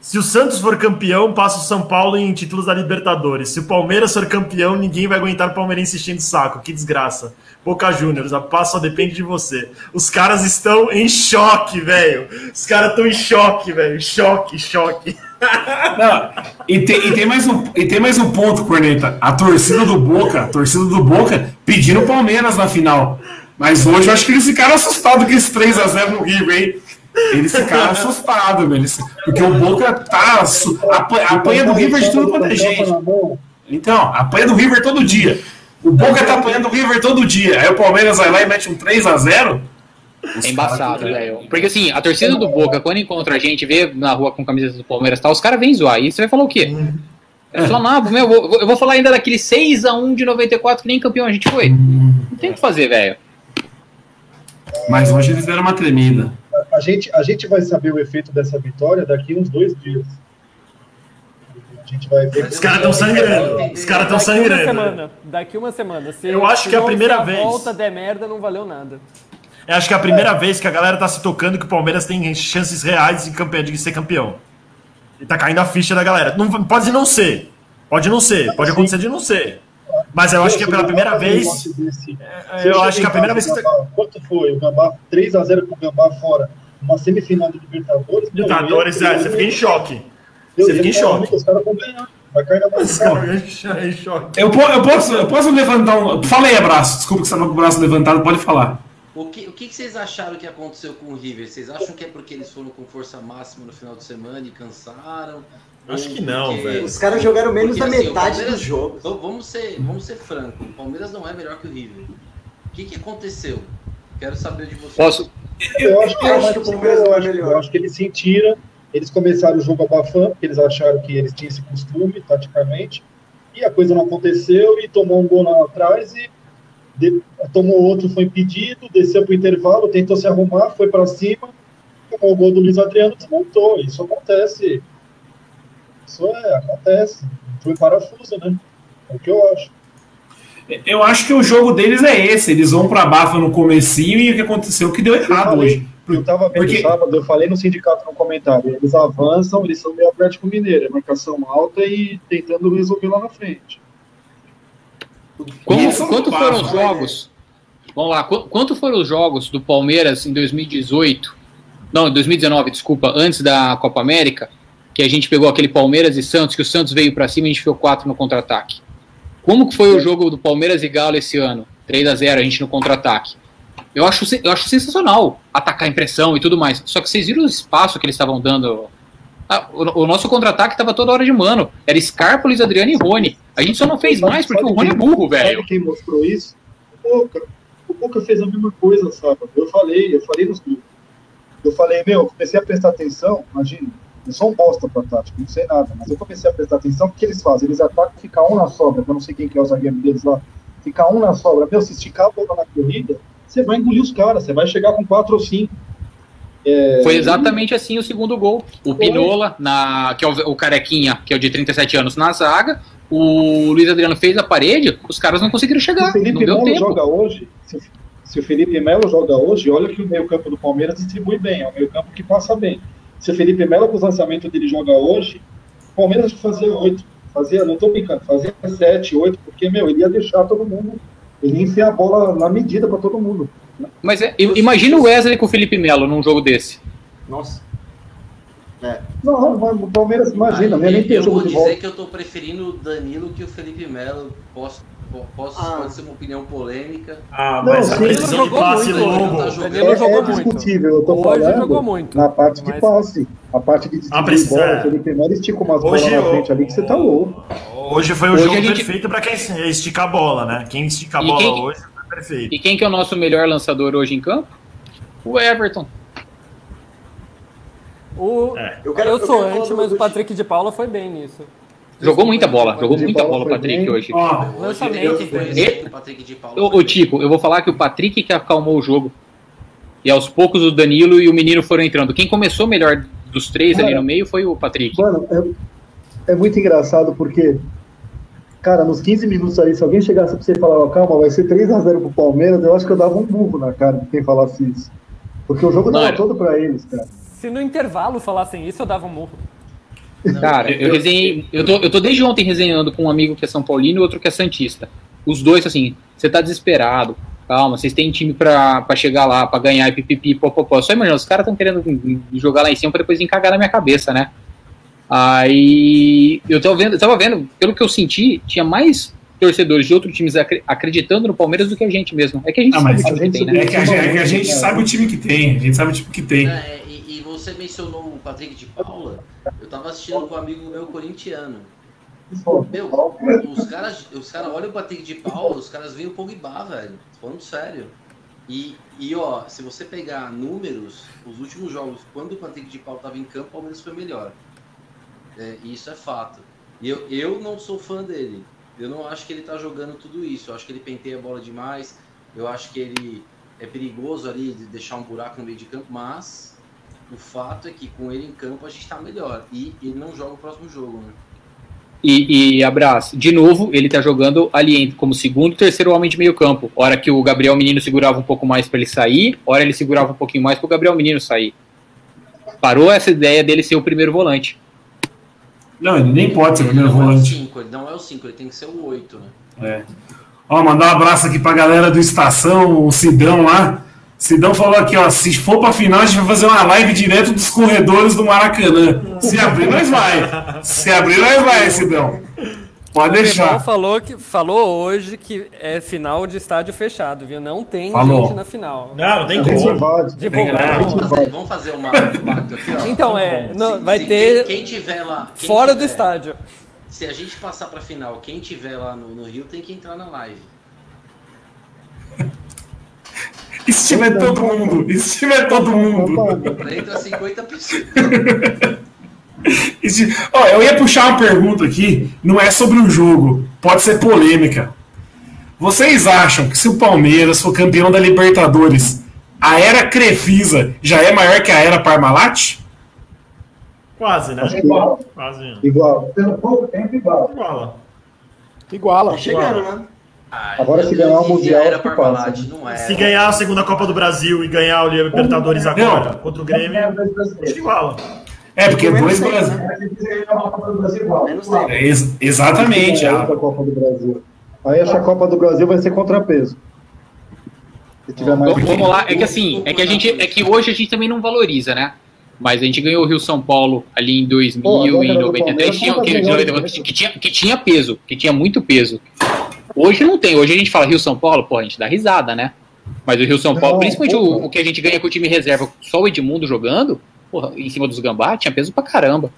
Se o Santos for campeão, passa o São Paulo em títulos da Libertadores. Se o Palmeiras for campeão, ninguém vai aguentar o palmeirense enchendo o saco. Que desgraça. Boca Juniors, a paz só depende de você. Os caras estão em choque, velho. Os caras estão em choque, velho. Choque, choque. Não, e, tem, e, tem mais um, e tem mais um ponto, Corneta. A torcida do Boca, a torcida do Boca pedindo o Palmeiras na final. Mas hoje eu acho que eles ficaram assustados com esse 3x0 no River, hein? Eles ficaram assustados, velho. Porque o Boca tá. su- apa- Apanha do River de tudo quanto é gente. Então, apanha do River todo dia. O Boca tá apanhando o River todo dia. Aí o Palmeiras vai lá e mete um 3x0. É embaçado, velho. Porque assim, a torcida do Boca, quando encontra a gente, vê na rua com camiseta do Palmeiras e tal, os caras vêm zoar. E você vai falar o quê? É só nada, meu. Eu vou, eu vou falar ainda daquele 6x1 de 94 que nem campeão a gente foi. Não tem o que fazer, velho. Mas hoje eles deram uma tremida. A gente, a gente vai saber o efeito dessa vitória daqui uns dois dias. A gente vai ver. Os caras estão sangrando. Os caras estão Daqui uma sangrando. semana. Daqui uma semana. Se, Eu acho se que é a primeira se a vez. volta der merda, não valeu nada. Eu acho que é a primeira vez que a galera tá se tocando que o Palmeiras tem chances reais de, campeão, de ser campeão. E tá caindo a ficha da galera. Não, pode não ser. Pode não ser. Pode acontecer de não ser. Mas eu acho que é pela primeira vez. Eu acho que é a primeira vez que. tá- Quanto foi? O Gambá 3x0 com o Gambá fora. Uma semifinal de Libertadores. Libertadores, é, você fica em choque. Você fica em choque. Os caras vão ganhar. Vai cair na mão. Eu, po- eu posso, eu posso levantar um. Fala aí, abraço. Desculpa que você estava com o braço levantado, pode falar. O que, o que vocês acharam que aconteceu com o River? Vocês acham que é porque eles foram com força máxima no final de semana e cansaram? Acho que não, porque- velho. Os caras jogaram menos Porque, da assim, metade Palmeiras- dos jogos. Então, vamos ser, vamos ser francos. O Palmeiras não é melhor que o River. O que, que aconteceu? Quero saber de vocês. Posso? Eu acho que, Eu acho que o Palmeiras não é melhor. Eu acho que eles sentiram, eles começaram o jogo abafando, porque eles acharam que eles tinham esse costume, taticamente, e a coisa não aconteceu, e tomou um gol lá atrás, e de- tomou outro, foi impedido, desceu para o intervalo, tentou se arrumar, foi para cima, tomou o gol do Luiz Adriano, desmontou. Isso acontece. Isso é, acontece. Foi parafuso, né? É o que eu acho. Eu acho que o jogo deles é esse. Eles vão pra Bafa no comecinho e o que aconteceu que deu Eu errado falei, hoje. Eu tava vendo Porque- sábado, eu falei no sindicato no comentário. Eles avançam, eles são meio Atlético Mineiro, é marcação alta e tentando resolver lá na frente. Quanto, Isso quanto foram os jogos? Vamos lá, qu- quanto foram os jogos do Palmeiras em 2018? Não, em 2019, desculpa, antes da Copa América, que a gente pegou aquele Palmeiras e Santos, que o Santos veio pra cima e a gente ficou 4 no contra-ataque. Como que foi o jogo do Palmeiras e Galo esse ano? 3 a 0 a gente no contra-ataque. Eu acho, eu acho sensacional atacar a impressão e tudo mais. Só que vocês viram o espaço que eles estavam dando Ah, o, o nosso contra-ataque tava toda hora de mano. Era Scarpa, Luiz Adriano e Rony. A gente só não fez mais porque o Rony é burro, velho. Sabe quem mostrou isso? O Boca. O Boca fez a mesma coisa, sabe? Eu falei, eu falei nos grupos. Eu falei, meu, comecei a prestar atenção, imagina, eu sou um bosta pra tática, não sei nada, mas eu comecei a prestar atenção, o que eles fazem? Eles atacam, fica um na sobra, eu não sei quem que é o zagueiro deles lá, fica um na sobra. Meu, se esticar a bola na corrida, você vai engolir os caras, você vai chegar com quatro ou cinco. É, Foi exatamente assim o segundo gol. O Pinola, na, que é o, o Carequinha, que é o de 37 anos, na zaga. O Luiz Adriano fez a parede, os caras não conseguiram Se chegar. o Felipe Melo tempo. joga hoje, se, se o Felipe Melo joga hoje, olha que o meio-campo do Palmeiras distribui bem, é o meio-campo que passa bem. Se o Felipe Melo, com os lançamentos dele, joga hoje, o Palmeiras fazia oito, fazia, não tô brincando, fazia sete, oito, porque, meu, ele ia deixar todo mundo, ele ia enfiar a bola na medida para todo mundo. Mas é, imagina o Wesley com o Felipe Melo num jogo desse. Nossa. É. Não, o Palmeiras, imagina, Ah, nem tem eu jogo vou de dizer volta. que eu tô preferindo o Danilo que o Felipe Melo. Posso, po- posso Ah. pode ser uma opinião polêmica. Ah, Não, mas a sim. precisão de Jogou passe muito, longo. tá jogando. É, jogou é muito. discutível, eu tô Hoje falando jogou muito. na parte de Mas- passe. A parte de Ah, precisa- bola, é. o Felipe Melo estica umas bolas na frente ali que você tá louco. Hoje foi o Hoje jogo a gente- perfeito pra quem esticar a bola, né? Quem estica a bola quem- hoje perfeito. E quem que é o nosso melhor lançador hoje em campo? O Everton. O, É. eu, Eu quero- eu sou falar anti, do- mas o Patrick de Paula foi bem nisso. Jogou muita bola, jogou muita bola o foi Patrick bem. hoje. Hoje Lançamento, eu Patrick de. Ô, ô Tico, eu vou falar que o Patrick que acalmou o jogo. E aos poucos o Danilo e o menino foram entrando. Quem começou melhor dos três ali Cara, no meio foi o Patrick. Mano, é, é muito engraçado porque, cara, nos 15 minutos ali, se alguém chegasse pra você e falar, ó, calma, vai ser 3x0 pro Palmeiras, eu acho que eu dava um burro na cara de quem falasse isso. Porque o jogo tava Mano. todo pra eles, cara. Se no intervalo falassem isso, eu dava um murro. Cara, eu resenhei. Eu tô, eu tô desde ontem resenhando com um amigo que é São Paulino e outro que é Santista. Os dois, assim, você tá desesperado. Calma, vocês têm time pra, pra chegar lá, pra ganhar e pipipi, popopó. Só imagina, os caras estão querendo jogar lá em cima pra depois encagar na minha cabeça, né? Aí eu tava vendo, eu tava vendo, pelo que eu senti, tinha mais torcedores de outros times acre- acreditando no Palmeiras do que a gente mesmo. É que a gente Ah, sabe o time que tem, né? É que, a gente, é que a gente sabe o time que tem. A gente sabe o time que tem. É, e, e você mencionou o Patrick de Paula. Eu tava assistindo com um amigo meu corintiano. Meu, os caras os cara olham o Patrick de Paula, os caras veem o Pogba, velho. Tô Falando sério. E, e ó, se você pegar números, os últimos jogos, quando o Patrick de Paula tava em campo, o Palmeiras foi melhor. É, isso é fato. E eu, eu não sou fã dele. Eu não acho que ele tá jogando tudo isso. Eu acho que ele penteia a bola demais. Eu acho que ele é perigoso ali de deixar um buraco no meio de campo, mas o fato é que com ele em campo a gente tá melhor. E ele não joga o próximo jogo, né? E, e abraço. De novo, ele tá jogando ali como segundo terceiro homem de meio campo. Hora que o Gabriel Menino segurava um pouco mais para ele sair, hora ele segurava um pouquinho mais para o Gabriel Menino sair. Parou essa ideia dele ser o primeiro volante. Não, ele nem pode ser o Ele primeiro não é o volante. 5, ele não é o 5, ele tem que ser o 8, né? É. Ó, mandar um abraço aqui pra galera do Estação, o Sidão lá. Sidão falou aqui, ó, se for pra final, a gente vai fazer uma live direto dos corredores do Maracanã. Se abrir, nós vai. Se abrir, nós vai, Sidão. Pode O deixar. falou, que, falou hoje que é final de estádio fechado, viu? Não tem Falou. gente na final. Não, não tem gente como. Divulgar. É. Vamos fazer, uma, um pacto aqui, ó. Então, é, não, Se- vai se ter Quem, quem tiver lá. quem fora do tiver- estádio. Se a gente passar pra final, quem tiver lá no, no Rio tem que entrar na live. E se tiver todo mundo? E se tiver todo mundo? Entra 50 pessoas. Ó, eu ia puxar uma pergunta aqui, não é sobre o jogo, pode ser polêmica. Vocês acham que se o Palmeiras for campeão da Libertadores, a era Crefisa já é maior que a era Parmalat? Quase, né? Igual. Quase. Igual. Pelo pouco tempo, igual. Iguala. Iguala. Tá chegando, né? Ah, Agora, se ganhar o Mundial, era Parmalat, passa. não é. Se ganhar a segunda Copa do Brasil e ganhar o Libertadores agora contra o Grêmio, acho que iguala. É, porque dois Brasil. né? Menos tempo. É, ex- exatamente. É a- Copa do Brasil. Aí essa Copa do Brasil vai ser contrapeso. Se tiver mais. Vamos vamos lá, é que assim, é que a gente, é que hoje a gente também não valoriza, né? Mas a gente ganhou o Rio São Paulo ali em 2000 Pô, agora e do 93, tinha, Palmeiras, que, tinha, que tinha peso, que tinha muito peso. Hoje não tem, hoje a gente fala Rio São Paulo, pô, a gente dá risada, né? Mas o Rio São Paulo, Não, principalmente o, o que a gente ganha com o time reserva, só o Edmundo jogando, porra, em cima dos gambá, tinha peso pra caramba.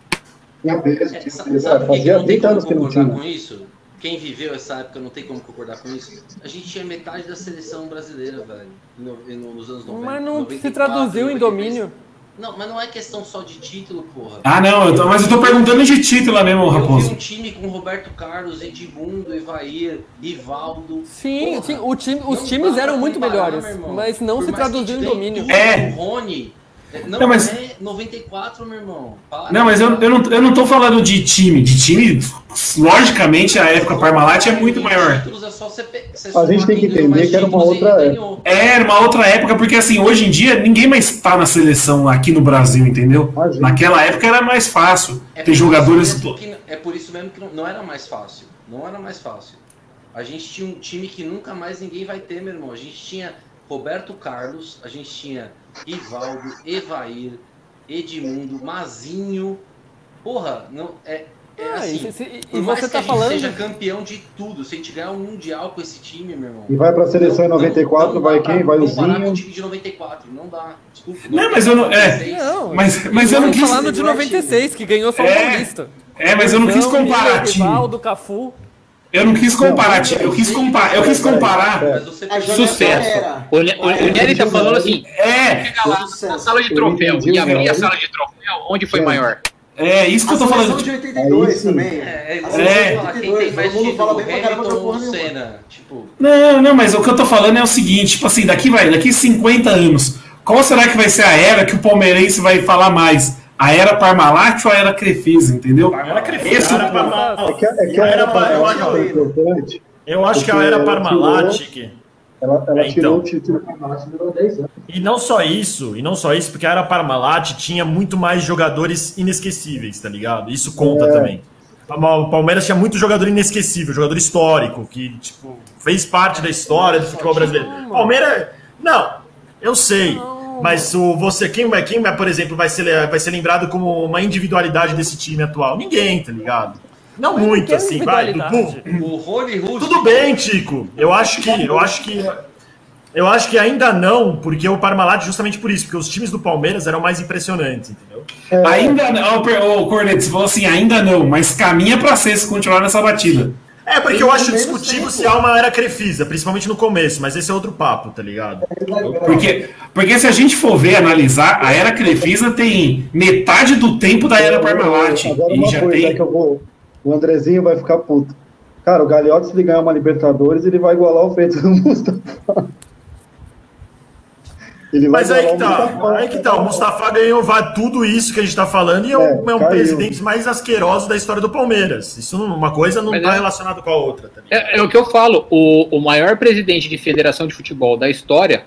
Tinha peso, É, tinha peso. Fazia não tem 30 como anos que não concordar tinha. com isso? Quem viveu essa época não tem como concordar com isso. A gente tinha metade da seleção brasileira, velho, no- no- nos anos 90. Mas não se 94, traduziu em 93. domínio. Não, mas não é questão só de título, porra. Ah, não, eu tô- mas eu tô perguntando de título mesmo, Eu vi Raposo. um time com Roberto Carlos, Edmundo, Evair, Rivaldo. Sim, Porra, sim, o time, os times eram muito melhores, mas não Por se traduziu em domínio. É. O Rony. Não, Não, mas- é 94, meu irmão. Para. Não, mas eu, eu, não, eu não tô falando de time. De time, logicamente, a época Parmalat é muito maior. É só você pe- você A gente tem que entender que era uma outra ganhou. É, Era uma outra época, porque assim, hoje em dia ninguém mais tá na seleção aqui no Brasil, entendeu? Imagina. Naquela época era mais fácil É ter jogadores. que- é por isso mesmo que não, não era mais fácil. Não era mais fácil. A gente tinha um time que nunca mais ninguém vai ter, meu irmão. A gente tinha Roberto Carlos, a gente tinha Rivaldo, Evair, Edmundo, Mazinho. Porra, não é. é Ah, assim, e e- e você tá a gente falando- seja campeão de tudo, se a gente ganhar um mundial com esse time, meu irmão. E vai pra seleção em não- 94, não vai dá pra quem? Vai o comparar com Zinho. o time de 94, não dá. Desculpa. Não, mas eu não- é. 96. Não, Mas, mas eu não quis. falando de 96, que ganhou só o É, Paulista. É, mas eu não quis Então, comparar Miller, time. Rivaldo, Cafu. Eu não quis comparar. Eu quis comparar. Eu quis comparar. Mas você A precisa- jogada Sucesso. O, Ne- o, o Nery tá falando assim, É, chegar lá na sala de Eu troféu e abrir a sala de troféu, onde foi É. maior? é isso que A eu tô falando. de 82 Aí sim. também. É, é, A você É. fala, quem 82, tem mais todo mundo fala título, bem pra caramba, Hamilton porra ou nenhuma. Senna? Tipo, Não, não, mas o que eu tô falando é o seguinte, tipo assim, daqui vai, daqui 50 anos, qual será que vai ser a era que o palmeirense vai falar mais? A era Parmalat ou a era Crefisa, entendeu? Era Crefisa, Esse- era Parmalat. É que, é que a Era Parmalat acho- é importante. Eu acho que a era Parmalat. tirou- que- Ela, ela É, tirou então. o título Parmalat e durou 10 anos. E não só isso, e não só isso, porque a era Parmalat tinha muito mais jogadores inesquecíveis, tá ligado? Isso conta É. também. O Palmeiras tinha muito jogador inesquecível, jogador histórico, que tipo, fez parte da história do futebol brasileiro. Palmeiras. Não, eu sei. Mas o você, quem, vai- quem vai, por exemplo, vai ser, vai ser lembrado como uma individualidade desse time atual? Ninguém, tá ligado? Não Mas muito, assim, vai. individualidade? Dudu, o Rony Russo. tudo bem, Tico. Eu acho que. Eu acho que. Eu acho que ainda não, porque o Parmalat, justamente por isso, porque os times do Palmeiras eram mais impressionantes, entendeu? Ainda não, ô, ô Corneto, você falou assim, ainda não, mas caminha pra ser se continuar nessa batida. É, porque Tem eu acho discutível se há uma era crefisa, principalmente no começo, mas esse é outro papo, tá ligado? Porque, porque se a gente for ver, analisar, a era Crefisa tem metade do tempo da era Parmalat. Agora E uma já coisa é tem. que eu vou. O Andrezinho vai ficar puto. Cara, o Gagliotti, se ele ganhar uma Libertadores, ele vai igualar o feito do Mustafa. Ele vai Mas aí que tá, Mustafa. aí que tá. O Mustafa ganhou vá tudo isso que a gente tá falando e é, um, É, é um caiu. presidente mais asqueroso da história do Palmeiras. Isso não- uma coisa não Mas tá é- relacionada com a outra, tá ligado? É, é o que eu falo, o, o maior presidente de federação de futebol da história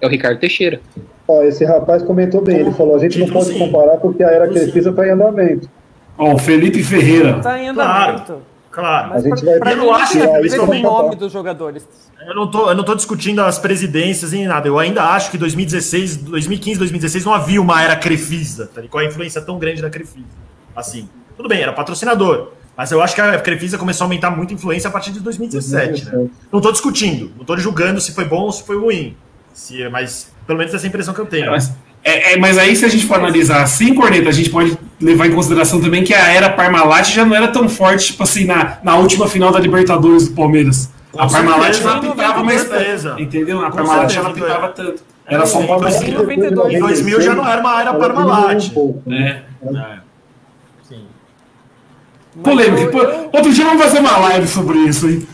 é o Ricardo Teixeira. Ó, esse rapaz comentou bem, ele falou, a gente não Título, pode sim. comparar porque a era Título, sim. Crefisa tá em andamento. Ó, o Felipe Ferreira. Tá em andamento. Claro. Mas A gente pra, vai Eu não acho que é o nome dos jogadores. Eu não, tô, eu não tô discutindo as presidências nem nada. Eu ainda acho que 2016, 2015, 2016 não havia uma era Crefisa, tá? com a influência tão grande da Crefisa. Assim, tudo bem, era patrocinador. Mas eu acho que a Crefisa começou a aumentar muito a influência a partir de 2017, né? Não tô discutindo, não tô julgando se foi bom ou se foi ruim. Se, mas pelo menos essa é a impressão que eu tenho. Mas, é, é, mas aí, se a gente for analisar assim, Corneta, a gente pode levar em consideração também que a era Parmalat já não era tão forte, tipo assim, na, na última final da Libertadores do Palmeiras. Com a Parmalat certeza, ela pitava com mais certeza. tanto. Entendeu? A Parmalat certeza, ela pitava é. tanto. Era só um Em palmo 2000, 92. em 2000 já não era uma era Parmalat. um né? É. É. Sim. Polêmica. eu- Outro dia vamos fazer uma live sobre isso, hein?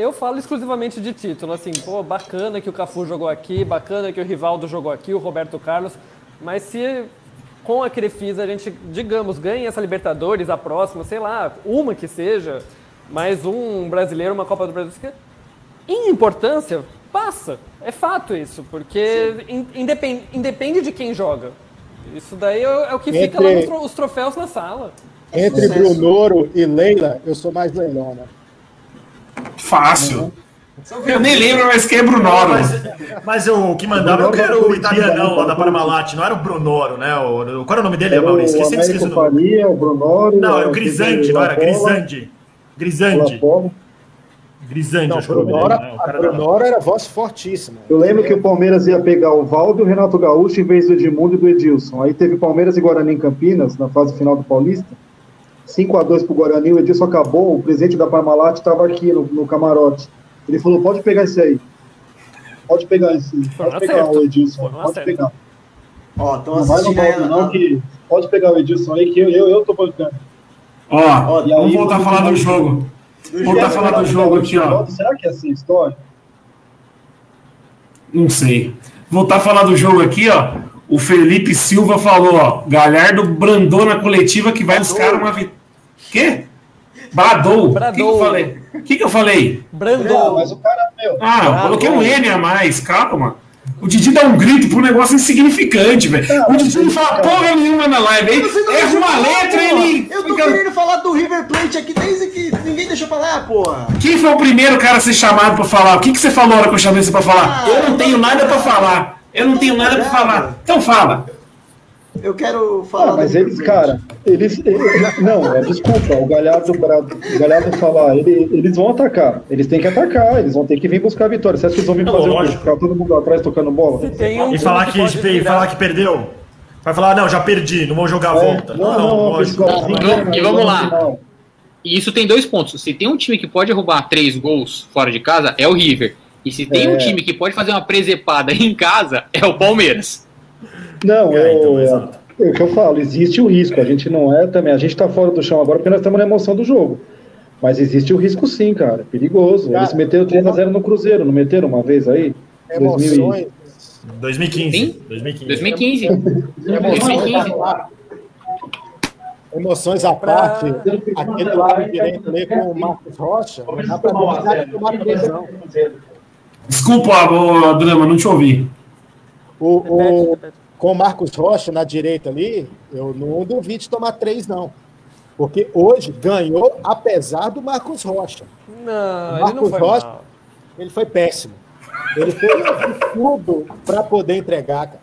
Eu falo exclusivamente de título, assim, pô, bacana que o Cafu jogou aqui, bacana que o Rivaldo jogou aqui, o Roberto Carlos, mas se com a Crefisa a gente, digamos, ganha essa Libertadores, a próxima, sei lá, uma que seja, mais um brasileiro, uma Copa do Brasil, que- em importância, passa. É fato isso, porque in- independ- independe de quem joga. Isso daí é, é o que fica lá Entre- nos os troféus na sala. Entre Sucesso. Brunoro e Leila, eu sou mais Leilona. Fácil. Eu nem lembro, mas quem é Brunoro. Mas, mas o que mandava Brunoro era o o italianão lá da. Parmalat, não era o Brunoro, né? O, qual era o nome dele, Maurício? o Esqueci, esqueci o nome. Faria, o Brunoro... Não, era o Grisante, não era? Grisante. Grisante. Grisante, Não, acho que é o Brunora, dele, né? O cara Brunora era voz fortíssima. Eu lembro que o Palmeiras ia pegar o Valdo e o Renato Gaúcho em vez do Edmundo e do Edilson. Aí teve Palmeiras e Guarani em Campinas, na fase final do Paulista. 5x2 pro Guarani, o Edilson acabou, o presidente da Parmalat estava aqui no, no camarote. Ele falou, pode pegar esse aí. Pode pegar esse. Pode um pegar acerto. o Edilson. Pode acerto. pegar. Ó, estão Não vai no. Valdo não, que pode pegar o Edilson aí, que eu, eu, eu tô bancando. Ó, Ó, e aí, vamos voltar a vamos- falar do jogo. Voltar a falar do jogo aqui, ó. Será que é assim a história? Não sei. Voltar a falar do jogo aqui, ó. O Felipe Silva falou, ó. Galhardo brandou na coletiva que vai buscar uma vitória. Quê? Bradou. O que, eu Bradou. falei? O que, que eu falei? Não, Brandon. mas o cara, meu. Ah, eu coloquei um N a mais, calma. O Didi dá um grito pro negócio insignificante, velho. O Didi não fala porra nenhuma na live. Não erra uma letra porra. ele. Eu tô fica- querendo falar do River Plate aqui desde que ninguém deixou falar, porra. Quem foi o primeiro cara a ser chamado pra falar? O que, que você falou na hora que eu chamei você pra falar? Ah, eu não tenho nada pra falar. Eu não tenho nada pra falar. Então fala. Eu quero falar Ah, mas eles, cara, eles. eles- não, é, desculpa, o Galhardo, o Galhardo falar, ele- eles vão atacar. Eles têm que atacar, eles vão ter que vir buscar a vitória. Você acha que eles vão vir Não, fazer o lógico. Ficar todo mundo atrás tocando bola? Um E falar que, e virar- falar que perdeu? Vai falar, não, já perdi, não vou jogar a É, volta. não, não, não, lógico. sim, E não, vamos- e não, vamos não, lá. não. E isso tem dois pontos. Se tem um time que pode roubar três gols fora de casa, é o River. E se tem É. um time que pode fazer uma presepada em casa, é o Palmeiras. Não, É, então, é, exato. é o que eu falo, existe o risco. A gente não é também, a gente tá fora do chão agora porque nós estamos na emoção do jogo. Mas existe o risco sim, cara. Perigoso. Cara, Eles meteram 3x0 no Cruzeiro, não meteram uma vez aí? 2000 e- Emoções. 2015. Sim? 2015. 2015. Emoções 2015. à parte. Emoções à parte, aquele lado direito ali com o Marcos Rocha, dá pra mostrar que o Marcos Rocha Desculpa, Drama, não te ouvi. O, o. com o Marcos Rocha na direita ali, eu não duvido de tomar três, não. Porque hoje ganhou apesar do Marcos Rocha. Não, ele não Marcos foi Rocha. mal. Ele foi péssimo. Ele fez tudo para poder entregar, cara.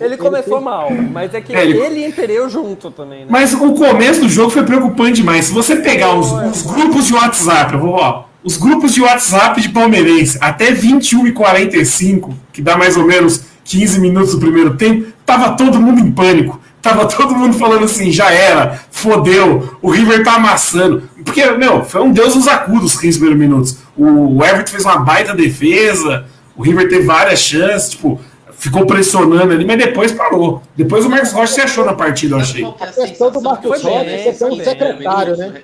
Ele começou mal, mas é que É, ele- ele e junto também, né? Mas o começo do jogo foi preocupante demais. Se você pegar os, os grupos de WhatsApp, eu vou, ó, os grupos de WhatsApp de palmeirense, até 21 e 45, que dá mais ou menos 15 minutos do primeiro tempo, tava todo mundo em pânico. Tava todo mundo falando assim, já era, fodeu, o River tá amassando. Porque, meu, foi um Deus nos acuda os 15 primeiros minutos. O Everton fez uma baita defesa, o River teve várias chances, tipo, ficou pressionando ali, mas depois parou. Depois o Marcos Rocha se achou na partida, eu achei. Qual que é a A questão do sensação Marcos que eu Rocha tinha é ser um secretário, né?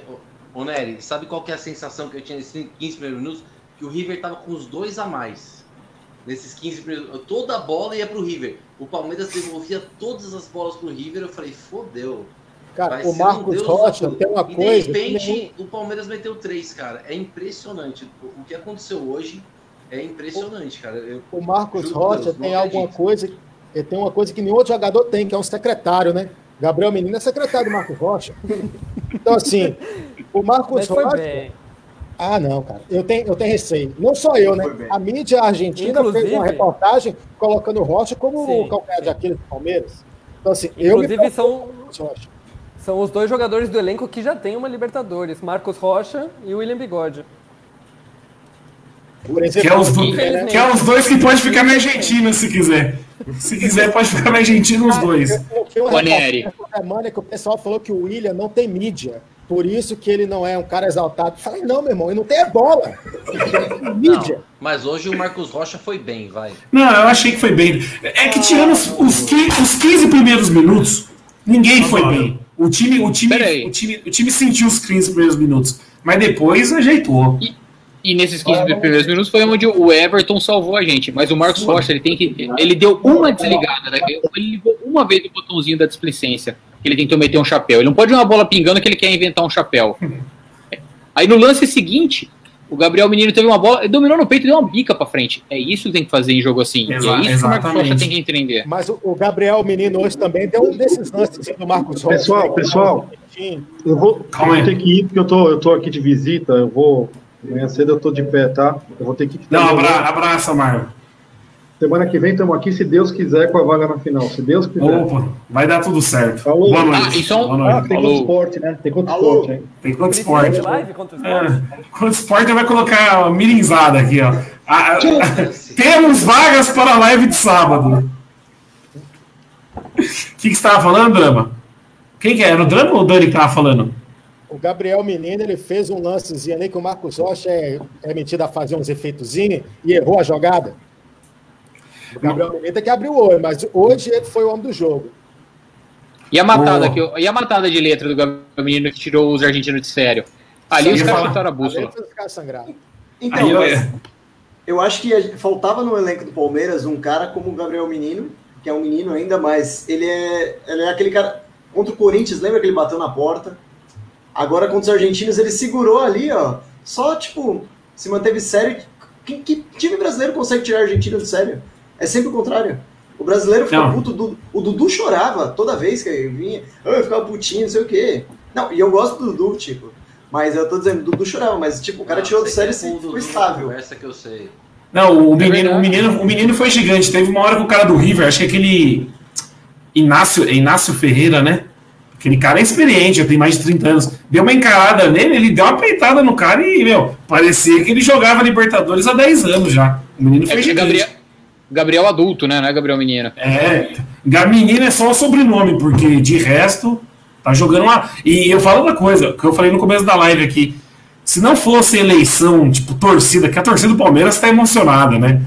Ô, Nery, sabe qual que é a sensação que eu tinha nesses 15 primeiros minutos? Que o River tava com os dois a mais. Nesses 15 primeiros Toda a bola ia pro River. O Palmeiras devolvia todas as bolas pro River. Eu falei, fodeu. Cara, Vai o um Marcos Deus Rocha tem uma e coisa. de repente, nenhum- o Palmeiras meteu três, cara. É impressionante. O que aconteceu hoje é impressionante, cara. Eu- o Marcos Rocha Deus, tem alguma acredito. coisa. Ele tem uma coisa que nenhum outro jogador tem, que é um secretário, né? Gabriel Menino é secretário do Marcos Rocha. Então, assim, o Marcos Rocha. bem. Ah, não, cara. Eu tenho, eu tenho receio. Não só eu, né? A mídia argentina fez Inclusive- uma reportagem colocando o Rocha como Sim. o calcanhar de Aquiles do Palmeiras. Então, assim, eu me Inclusive, preocupo são-. São os dois jogadores do elenco que já tem uma Libertadores, Marcos Rocha e William Bigode. Por exemplo, Que é, os do- que é os dois que pode ficar na Argentina, se quiser. Se quiser, pode ficar na Argentina os dois. Eu essa semana que o pessoal falou que o William não tem mídia. Por isso que ele não é um cara exaltado. Falei, não, meu irmão, ele não tem a bola. Mídia. Não, mas hoje o Marcos Rocha foi bem, vai. Não, eu achei que foi bem. É que tirando os, os, qui- os 15 primeiros minutos, ninguém foi bem. O time, o, time, o, time, o time sentiu os 15 primeiros minutos. Mas depois ajeitou. E nesses 15 primeiros minutos foi onde o Everton salvou a gente. Mas o Marcos Rocha, ele tem que. Ele deu uma desligada, né? ele ligou uma vez o botãozinho da displicência. Que ele tentou meter um chapéu. Ele não pode ver uma bola pingando que ele quer inventar um chapéu. Aí no lance seguinte, o Gabriel Menino teve uma bola, ele dominou no peito e deu uma bica pra frente. É isso que tem que fazer em jogo assim. e é Exa- isso que o Marcos Rocha exatamente. tem que entender. Mas o, Gabriel Menino hoje também deu um desses lances do Marcos Rocha. Pessoal, pessoal. Eu vou, Calma eu aí. vou ter que ir, porque eu tô, eu tô aqui de visita. Eu vou. Amanhã cedo eu tô de pé, tá? Eu vou ter que. Não, abra, abraça, Marlon. Semana que vem estamos aqui, se Deus quiser, com a vaga na final. Se Deus quiser. Opa, vai dar tudo certo. Falou. Boa noite. Ah, e um- Boa noite. Ah, tem contra esporte, né? Tem contra Alô. esporte, hein? Tem quanto esporte? De live contra o esporte? É, quanto esporte vai colocar a mirinzada aqui, ó. A- a- temos vagas para a live de sábado. O que, que você estava falando, Drama? Quem que é? era? O Drama ou o Dani que estava falando? O Gabriel Menino, ele fez um lancezinho ali que o Marcos Rocha é, é metido a fazer uns efeitozinhos e errou a jogada. O Gabriel Menino que abrir o olho, mas hoje ele foi o homem do jogo. E a matada, Oh. que, e a matada de letra do Gabriel Menino que tirou os argentinos de sério? Ali Sim, os caras chutaram a bússola. de ficar sangrado. Então, Aí eu- mas eu acho que a- faltava no elenco do Palmeiras um cara como o Gabriel Menino, que é um menino ainda, mas ele é, ele é aquele cara. Contra o Corinthians, lembra que ele bateu na porta? Agora contra os argentinos, ele segurou ali, ó. Só, tipo, se manteve sério. Que, que time brasileiro consegue tirar a Argentina do sério? É sempre o contrário. O brasileiro fica Não. puto. O Dudu chorava toda vez que ele vinha. "Ah, Eu ficava putinho, não sei o quê. Não, e eu gosto do Dudu, tipo. Mas eu tô dizendo, o Dudu chorava, mas tipo, o cara tirou do sério e assim, ficou estável. Conversa que eu sei. Não, o É menino, o, menino, o menino foi gigante. Teve uma hora que o cara do River, acho que aquele Inácio, é Inácio Ferreira, né? Aquele cara é experiente, já tem mais de 30 anos. Deu uma encarada nele, ele deu uma peitada no cara e, meu, parecia que ele jogava Libertadores há 10 anos já. O menino É foi que gigante. Gabriel, Gabriel adulto, né? Não é Gabriel Menino. É, menino é só o sobrenome, porque de resto, tá jogando lá. E eu falo outra coisa, que eu falei no começo da live aqui. Se não fosse eleição, tipo, torcida, que a torcida do Palmeiras tá emocionada, né?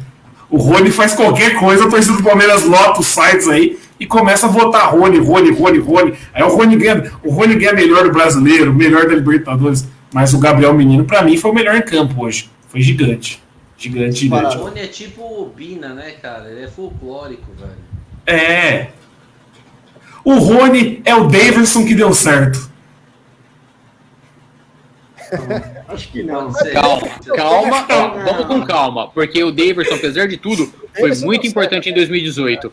O Rony faz qualquer coisa, a torcida do Palmeiras lota os sites aí e começa a votar Rony, Rony, Rony, Rony. Aí o Rony ganha, o Rony ganha melhor do brasileiro, melhor da Libertadores. Mas o Gabriel Menino, pra mim, foi o melhor em campo hoje. Foi gigante. Gigante, O gigante. Rony é tipo o Bina, né, cara? Ele é folclórico, velho. É. O Rony é o Davidson que deu certo. Acho que não. Calma, calma, calma, vamos com calma, porque o Daverson, apesar de tudo, foi muito importante em 2018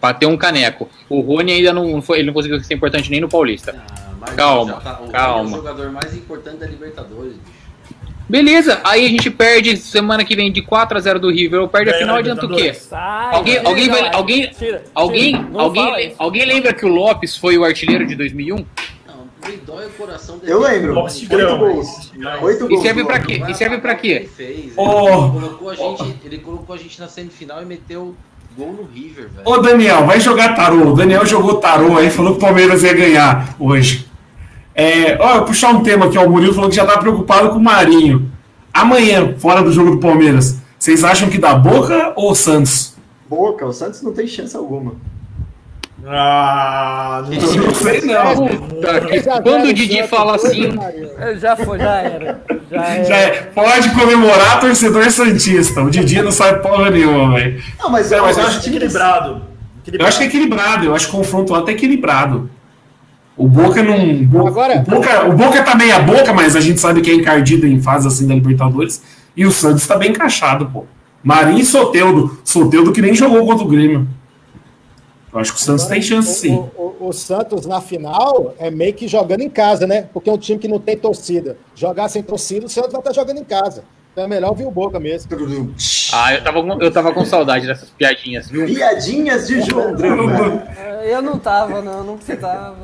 para ter um caneco. O Rony ainda não foi, ele não conseguiu ser importante nem no Paulista. Ah, mas Calma, já tá- calma. É o jogador mais importante da Libertadores, bicho. Beleza, aí a gente perde semana que vem de 4 a 0 do River, ou perde a final, na adianta o quê? Sai, Alguém, tira, alguém, vai, alguém, Tira, alguém, alguém, alguém lembra que o Lopes foi o artilheiro de 2001? Não, me dói o coração dele. Eu lembro. Oito gols. Oito E gols. serve pra quê? E serve pra quê? Ele fez. Oh. Ele, colocou a gente, ele colocou a gente na semifinal e meteu gol no River, velho. Ô Daniel, vai jogar tarô. O Daniel jogou tarô aí, falou que o Palmeiras ia ganhar hoje. É, ó, eu vou puxar um tema aqui, ó. O Murilo falou que já tá preocupado com o Marinho. Amanhã, fora do jogo do Palmeiras, vocês acham que dá Boca ou Santos? Boca, o Santos não tem chance alguma. Ah, não Eu não sei não. Puta Quando o Didi fala assim. É, Já foi, já era. Já era. Já é, pode comemorar torcedor Santista. O Didi não sabe porra nenhuma, velho. Não, mas, É, mas eu esse acho time equilibrado. Eu acho que é equilibrado, eu acho que o confronto lá tá equilibrado. O Boca não. Bo- Agora- o, Boca, o Boca tá meia boca, mas a gente sabe que é encardido em fase assim da Libertadores. E o Santos tá bem encaixado, pô. Marinho e Soteudo. Soteudo que nem jogou contra o Grêmio. Eu acho que o Santos Agora, tem chance o- sim. O, o- o Santos na final é meio que jogando em casa, né? Porque é um time que não tem torcida. Jogar sem torcida, o Santos vai estar jogando em casa. Então é melhor vir o Boca mesmo. ah, eu tava, com- eu tava com saudade dessas piadinhas, viu? Piadinhas de João Drama. É, Eu não tava, não, não precisava.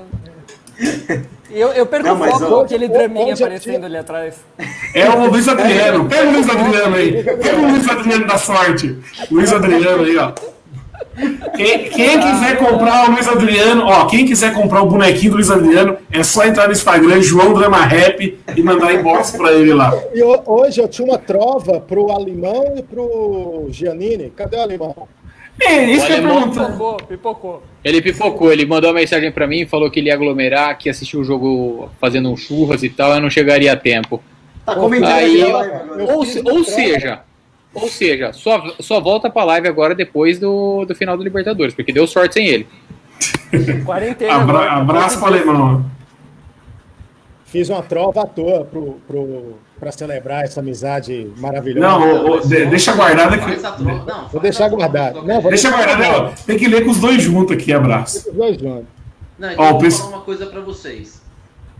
Eu, eu perco Não, o foco ó, com aquele draminha eu aparecendo ali atrás. É o Luiz Adriano. Pega o Luiz Adriano aí. Pega o Luiz Adriano da sorte. Luiz Adriano aí, ó. Quem, quem quiser comprar o Luiz Adriano, ó, quem quiser comprar o bonequinho do Luiz Adriano, é só entrar no Instagram, João Drama Rap, e mandar inbox pra ele lá. E ho- hoje eu tinha uma trova pro Alemão e pro Giannini. Cadê o Alemão? É, isso que alemão- perguntar. Pipocou, pipocou. Ele pipocou, ele mandou uma mensagem pra mim, falou que ele ia aglomerar, que ia assistir o jogo fazendo um churras e tal, eu não chegaria a tempo. Tá comentando Aí, eu Ou, se- ou seja, ou seja, só, só volta pra live agora depois do, do final do Libertadores, porque deu sorte sem ele. Quarentena. Abra- agora, abraço pro alemão. Fiz uma trova à toa pro, pro, pra celebrar essa amizade maravilhosa. Não, ô, ô, de- deixa guardado aqui. Faz a troca. Não, Vou deixar guardado. Não, vou. Deixa guardado, ó. Tem que ler com os dois juntos aqui, abraço. Os dois juntos. Não, então vou falar uma coisa pra vocês.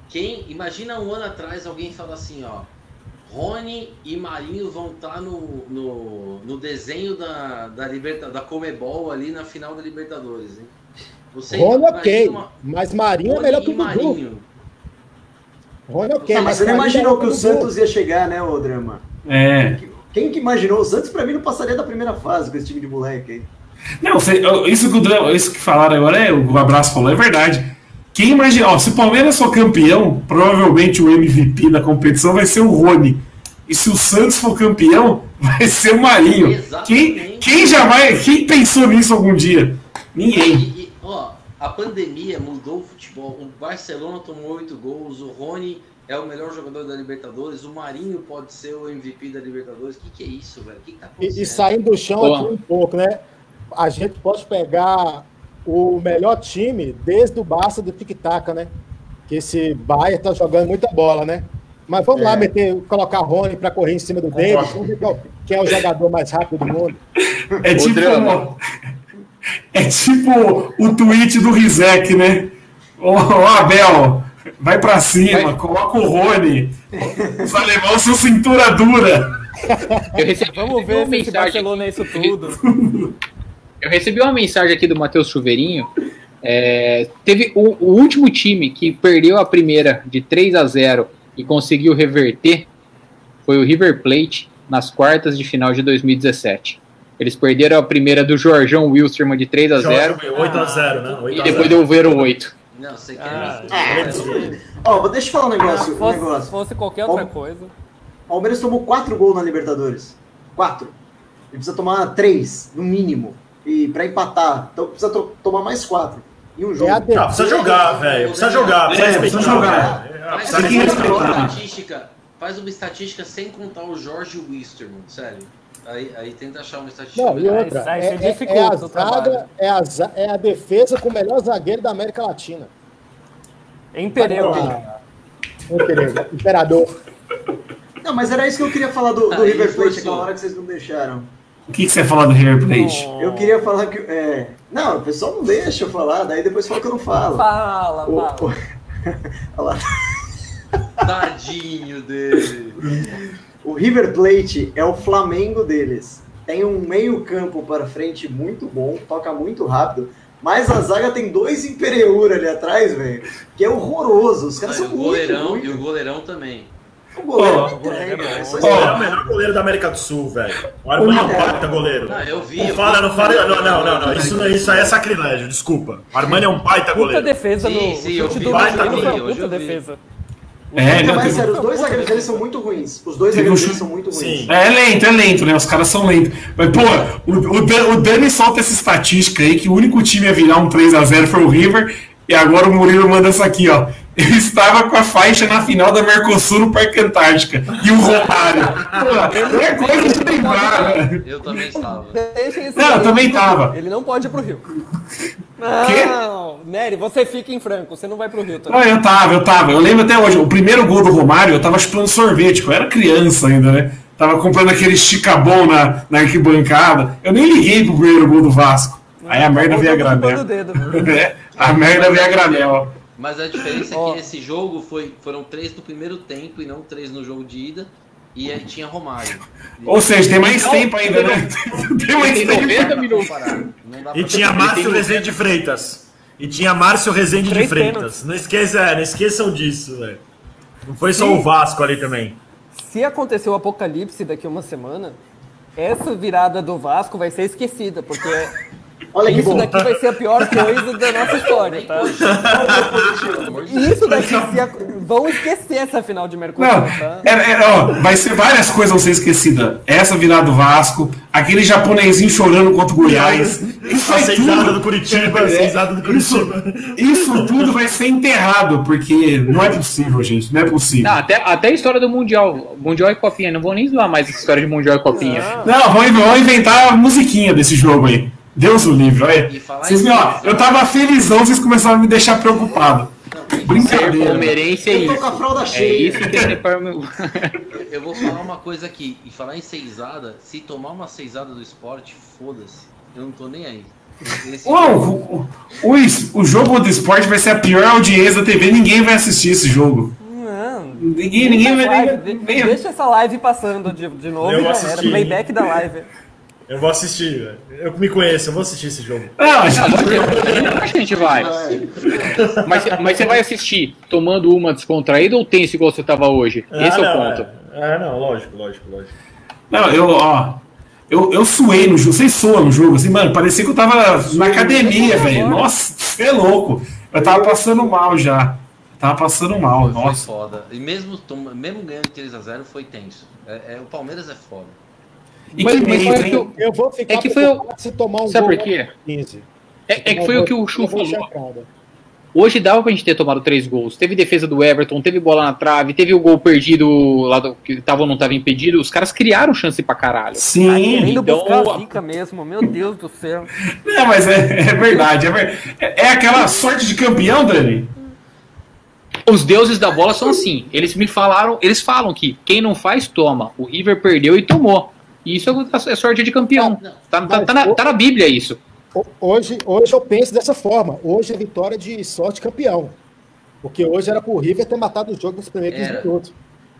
Quem, imagina um ano atrás alguém fala assim, ó. Rony e Marinho vão estar no, no, no desenho da, da, Liberta, da Comebol ali na final da Libertadores, hein? Você Rony ok, uma- mas Marinho é Rony melhor que o Dudu. Marinho. Rony ok, Ah, mas você não imaginou que o. Santos ia chegar, né, ô Drama? É. Quem que imaginou? O Santos, pra mim, não passaria da primeira fase com esse time de moleque aí. Não, isso que, o isso que falaram agora, é, o Abraço falou, é verdade. Quem imagina, ó, se o Palmeiras for campeão, provavelmente o MVP da competição vai ser o Rony. E se o Santos for campeão, vai ser o Marinho. Quem, quem jamais, quem pensou nisso algum dia? Ninguém. A pandemia mudou o futebol. O Barcelona tomou oito gols, o Rony é o melhor jogador da Libertadores, o Marinho pode ser o MVP da Libertadores. O que, que é isso, velho? O que, que tá acontecendo? E, e saindo do chão Boa. aqui um pouco, né? A gente pode pegar o melhor time desde o Barça do Tic Tac, né? Que esse Bayern tá jogando muita bola, né? Mas vamos lá meter, colocar Rony para correr em cima do Davis, vamos ver qual- quem é o jogador mais rápido do mundo. É tipo, drama. É tipo o tweet do Rizek, né? Ô, ô, Abel, vai pra cima, Vai. coloca o Rony. Os alemãos são cintura dura. Eu recebi, Vamos ver se mensagem Barcelona é isso tudo. Eu recebi uma mensagem aqui do Matheus Chuveirinho. É, teve o, o último time que perdeu a primeira de 3 a 0 e conseguiu reverter foi o River Plate nas quartas de final de 2017. Eles perderam a primeira do Jorjão Wilstermann de 3 a 0 8x0, né? 8 e depois devolveram 8. Não, você quer. Ah, Ó, deixa eu falar um Ah, negócio. um fosse, negócio. fosse qualquer outra Bom. coisa. O Palmeiras tomou quatro gols na Libertadores. Quatro. Ele precisa tomar três, no mínimo. E pra empatar. Então precisa to- tomar mais quatro. Em um jogo. É a. Ah, precisa jogar, velho. Precisa jogar. Precisa É, precisa jogar. É, Faz precisa que uma respeitar. estatística. Faz uma estatística sem contar o Jorge Wisterman, sério. Aí, aí tenta achar uma estatística. Não, e outra, é, você é- dificulta é a zaga, é a, é a defesa com o melhor zagueiro da América Latina. Em Pereu. Ah, Imperador. Imperador. Não, mas era isso que eu queria falar do, do River Plate aquela hora que vocês não deixaram. O que, que você fala do River Plate? Eu queria falar que. É... Não, o pessoal não deixa eu falar, daí depois fala que eu não falo. Fala, O- fala. o- Olha lá. Tadinho dele. O River Plate é o Flamengo deles. Tem um meio-campo para frente muito bom, toca muito rápido. Mas a zaga tem dois Imperiur ali atrás, velho. Que é horroroso. Os caras são o goleirão muito e o goleirão também. O goleiro Ó, é é o melhor goleiro da América do Sul, velho. O Armani é um baita goleiro. Não, eu vi. Não eu fala, não fala. Não, não, não, não. Isso, isso aí é sacrilégio, desculpa. O Armani é um baita Puta goleiro. defesa Sim, no sim, eu vi, uma hoje puta eu vi. É, Não, tem- sério, os dois zagueiros deles são muito ruins. Os dois zagueiros são muito ruins. Sim. É lento, é lento, né? Os caras são lentos. Mas, pô, o, o, Dan- o Dani solta essa estatística aí que o único time a virar um 3x0 foi o River. E agora o Murilo manda essa aqui, ó. Ele estava com a faixa na final da Mercosul no Parque Antártica. E o Romário. Pô, é coisa de lembrar? Eu também estava. Não, eu também pro tava. Rio. Ele não pode ir pro Rio. Quê? Não, Nery, você fica em Franco, você não vai pro Rio Não, também. eu tava, eu tava. Eu lembro até hoje, o primeiro gol do Romário, eu tava chupando sorvete, eu era criança ainda, né? Tava comprando aquele esticabom na, na arquibancada. Eu nem liguei pro primeiro gol do Vasco. Aí a merda veio a granel. dedo. É, a merda veio a granel. Mas a diferença é que esse jogo foi, foram três no primeiro tempo e não três no jogo de ida. E aí tinha Romário. Ou seja, tem mais tempo ainda, né? Tem mais Tem tempo. 90 minutos. Não dá E tinha Márcio Rezende Freitas. E tinha Márcio Rezende de Freitas. Não, esqueça, não esqueçam disso, velho. Não foi só o Vasco ali também. Se acontecer o apocalipse daqui a uma semana, essa virada do Vasco vai ser esquecida, porque Olha que isso bom. daqui vai ser a pior coisa da nossa história, tá? Isso daqui se ac- vão esquecer essa final de Mercosul, Não, tá? é, é, ó, vai ser várias coisas vão ser esquecidas. Essa virada do Vasco, aquele japonesinho chorando contra o Goiás. Isso A seisada do Curitiba, a É, seisada do Curitiba. Isso tudo vai ser enterrado, porque não é possível, gente. Não é possível. Não, até, até a história do Mundial. Mundial e Copinha. Não vou nem zoar mais essa história de Mundial e Copinha. Não, vão, vão inventar a musiquinha desse jogo aí. Deus o livre, olha. Vocês, me- ó, eu tava felizão, vocês começaram a me deixar preocupado. Ser Brincadeira. palmeirense é Eu tô isso. com a fralda É cheia. isso que é ser palme- Eu vou falar uma coisa aqui. E falar em seisada, se tomar uma seisada do esporte, foda-se. Eu não tô nem aí. Jogo- o, o, o, jogo do esporte vai ser a pior audiência da TV, ninguém vai assistir esse jogo. Não, Ninguém, ninguém vai Live, nem. de- nem- Deixa essa live passando de, de novo Eu já era. Playback da live. Eu vou assistir, velho. Eu me conheço, eu vou assistir esse jogo. Não, que a gente vai. Mas, mas você vai assistir tomando uma descontraída ou tenso igual você tava hoje? Esse é o não, ponto. É, é, não, lógico, lógico, lógico. Não, eu, ó. Eu, eu suei no jogo, vocês suam no jogo, assim, mano, parecia que eu tava na academia, velho. Nossa, você é louco. Eu tava passando mal já. Tava passando mal, Foi, foi nossa. foda. E mesmo, mesmo ganhando de 3x0 foi tenso. É, é- o Palmeiras é foda. E Mas- que mas meio, hein? que eu- Eu vou ficar É que foi o- se tomar um Sabe gol por quê? aos 15. É, é que foi o que o Chu falou. Hoje dava pra gente ter tomado três gols. Teve defesa do Everton, teve bola na trave, teve o gol perdido lá do, que tava ou não tava impedido. Os caras criaram chance pra caralho. Sim, Querendo então- buscar a zica mesmo, meu Deus do céu. não, mas é, é verdade. É, ver- é- é aquela sorte de campeão, Dani. Os deuses da bola são assim. Eles me falaram, eles falam que quem não faz, toma. O River perdeu e tomou. E isso é sorte de campeão. Tá, tá- tá na, tá na Bíblia isso. Ho- Hoje, hoje eu penso dessa forma. Hoje é vitória de sorte campeão. Porque hoje era pro River ter matado o jogo nos primeiros Era. minutos.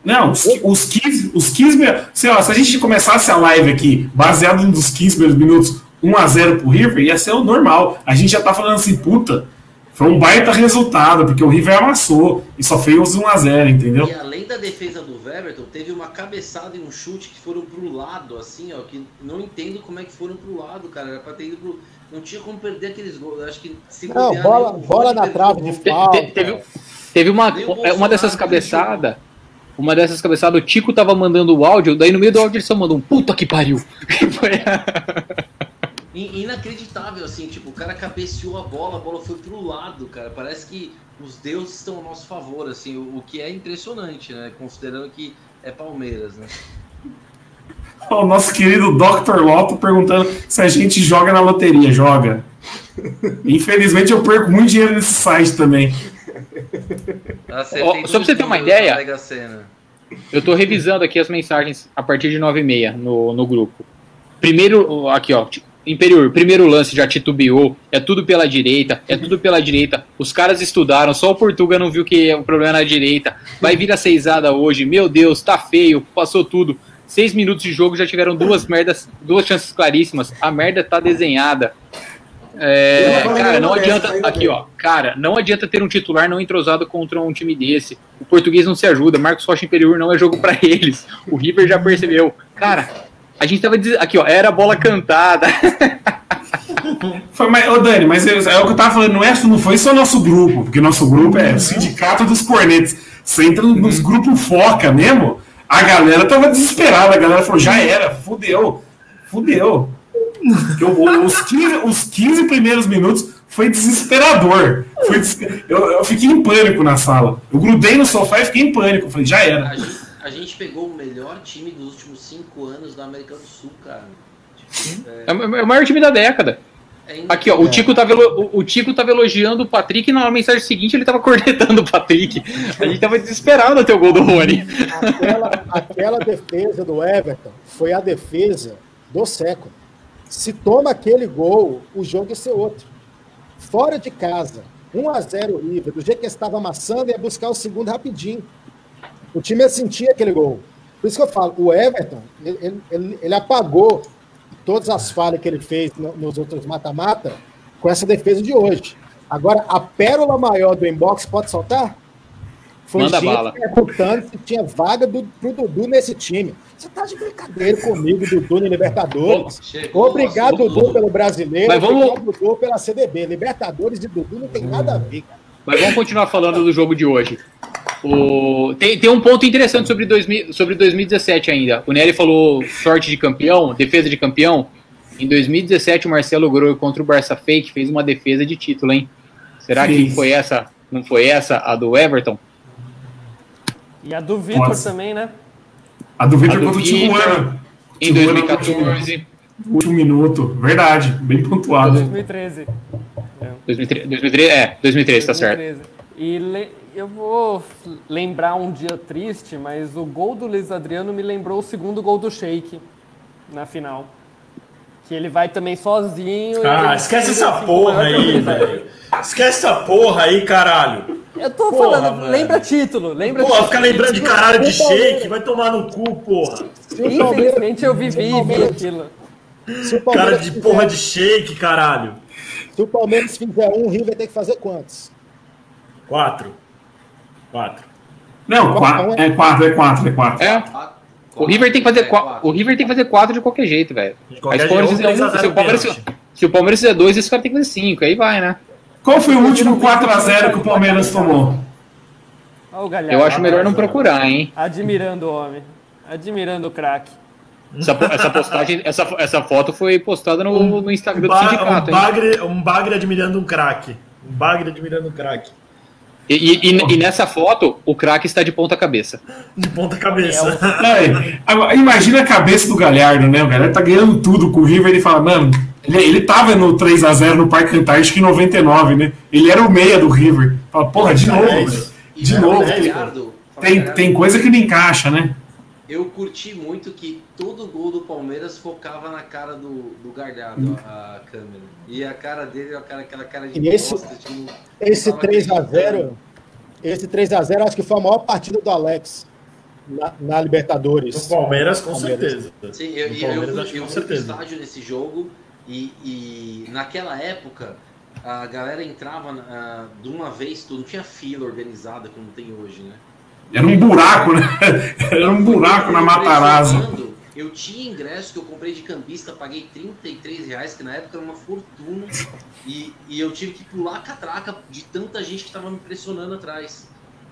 Não, os, os 15, os 15 mil- sei lá, se a gente começasse a live aqui, baseado nos 15 primeiros minutos, 1x0 pro River, ia ser o normal. A gente já tá falando assim, puta, foi um baita resultado, porque o River amassou e só fez 1x0, entendeu? Defesa do Everton, teve uma cabeçada e um chute que foram pro lado, assim, ó, que não entendo como é que foram pro lado, cara. Era pra ter ido pro. Não tinha como perder aqueles gols. Acho que se Não, bola, nem bola na trave de falta. te- teve, teve uma, é, uma dessas que cabeçadas. Uma dessas cabeçadas, o Tico tava mandando o áudio, daí no meio do áudio ele só mandou um puta que pariu. Inacreditável, assim, tipo, o cara cabeceou a bola, a bola foi pro lado, cara. Parece que os deuses estão ao nosso favor, assim, o, o que é impressionante, né? Considerando que é Palmeiras, né? O nosso querido Dr. Loto perguntando se a gente joga na loteria. Joga. Infelizmente eu perco muito dinheiro nesse site também. Acertei Ó, só pra você ter uma ideia-. Eu tô revisando aqui as mensagens a partir de 9 e meia no, no grupo. Primeiro, aqui ó, Imperior, primeiro lance já titubeou, é tudo pela direita, é tudo pela direita. Os caras estudaram, só o Portuga não viu que o problema é na direita. Vai vir a seisada hoje, meu Deus, tá feio, passou tudo. Seis minutos de jogo já tiveram duas merdas, duas chances claríssimas. A merda tá desenhada. É, cara, não adianta. Aqui, ó. Cara, não adianta ter um titular não entrosado contra um time desse. O português não se ajuda. Marcos Rocha Imperiur não é jogo pra eles. O River já percebeu. Cara, a gente tava dizendo. Aqui, ó. Era bola cantada. Foi, mas, ô Dani, mas é, é o que eu tava falando, não, é, não foi só nosso grupo, porque nosso grupo é o Sindicato dos Cornetes. Você entra nos grupos foca mesmo, a galera tava desesperada, a galera falou, já era, fudeu, fudeu. O- os, 15, os 15 primeiros minutos foi desesperador. Foi des- eu, eu fiquei em pânico na sala. Eu grudei no sofá e fiquei em pânico. Eu falei, já era. A gente, pegou o melhor time dos últimos cinco anos da América do Sul, cara. Tipo, É o é o maior time da década. é, é Aqui, ó. O Tico, tava, o, o Tico tava elogiando o Patrick e na mensagem seguinte ele tava cornetando o Patrick. A gente tava desesperado até o gol do Rony. Aquela, aquela defesa do Everton foi a defesa do século. Se toma aquele gol, o jogo ia ser outro. Fora de casa, 1 a 0 o River, do jeito que estava amassando, ia buscar o segundo rapidinho. O time ia sentir aquele gol. Por isso que eu falo, o Everton, ele, ele- ele- apagou todas as falhas que ele fez no- nos outros mata-mata com essa defesa de hoje. Agora, a pérola maior do inbox pode soltar? Foi Manda gente bala. perguntando se tinha vaga do, pro Dudu nesse time. Você tá de brincadeira comigo, Dudu, no Libertadores. Obrigado, assunto. Dudu, pelo brasileiro. Mas vamos- Obrigado, Dudu, pela CDB. Libertadores e Dudu não tem nada a ver, cara. Mas vamos continuar falando do jogo de hoje. O... Tem, tem um ponto interessante sobre, 2000, sobre 2017 ainda. O Nery falou sorte de campeão, defesa de campeão. Em 2017, o Marcelo Groi contra o Barça Fake fez uma defesa de título, hein? Será que foi essa? Não foi essa a do Everton? E a do Vitor também, né? A do do contra o Vitor, Tijuana. Em Tijuana 2014, Último minuto. Verdade, bem pontuado. 2013. 2013, 2013 é, 2013, tá certo. 2013. E le- eu vou lembrar um dia triste, mas o gol do Luiz Adriano me lembrou o segundo gol do Sheik na final. Que ele vai também sozinho. Ah, esquece essa assim, porra aí, velho. Esquece essa porra aí, caralho. Eu tô Porra, falando, velho. lembra título, lembra Porra, título. fica lembrando de caralho de shake, vai tomar no cu, porra. Infelizmente eu vivi e vi aquilo. Cara de fizer- porra de shake, caralho. se o Palmeiras fizer um, o River tem que fazer quantos? Quatro. Quatro. Não, quatro, é quatro, é quatro, é quatro. É. O River tem que fazer quatro. O River tem que fazer quatro de qualquer jeito, velho. Aí se o Palmeiras jeito, fizer um, 3 a 0 se o Palmeiras, pênalti. se o Palmeiras fizer dois, esse cara tem que fazer cinco. Aí vai, né? Qual foi o último 4x0 que o Palmeiras tomou? Eu acho melhor não procurar, hein? Admirando o homem. Admirando o craque. Essa, essa postagem, essa, essa foto foi postada no, no Instagram do Ba- um, sindicato, hein? bagre, um bagre admirando um craque. Um bagre admirando um craque. E, e- e- e nessa foto, o craque está de ponta cabeça. De ponta cabeça. É, agora, imagina a cabeça do Galhardo, né? O Galhardo tá ganhando tudo com o River. Ele fala, mano, ele, ele tava no 3x0 no Parque Antártico em 99, né? Ele era o meia do River. Fala, porra, de novo, É velho. isso. E De novo. Galhardo, fala Tem, tem coisa que não encaixa, né? Eu curti muito que todo gol do Palmeiras focava na cara do, do Galhardo, a câmera. E a cara dele, a cara, aquela cara de E esse- bosta, tipo, Esse tava 3x0, acreditando. esse 3x0 acho que foi a maior partida do Alex na, na Libertadores. O Palmeiras, com Palmeiras. certeza. Sim, eu, eu, eu com fui pro certeza. estádio nesse jogo e, e naquela época a galera entrava ah, de uma vez, tudo, não tinha fila organizada como tem hoje, né? Era um buraco, né? Era um buraco na Matarazzo. Eu tinha ingresso que eu comprei de cambista, paguei 33 reais, que na época era uma fortuna, e, e eu tive que pular a catraca de tanta gente que estava me pressionando atrás.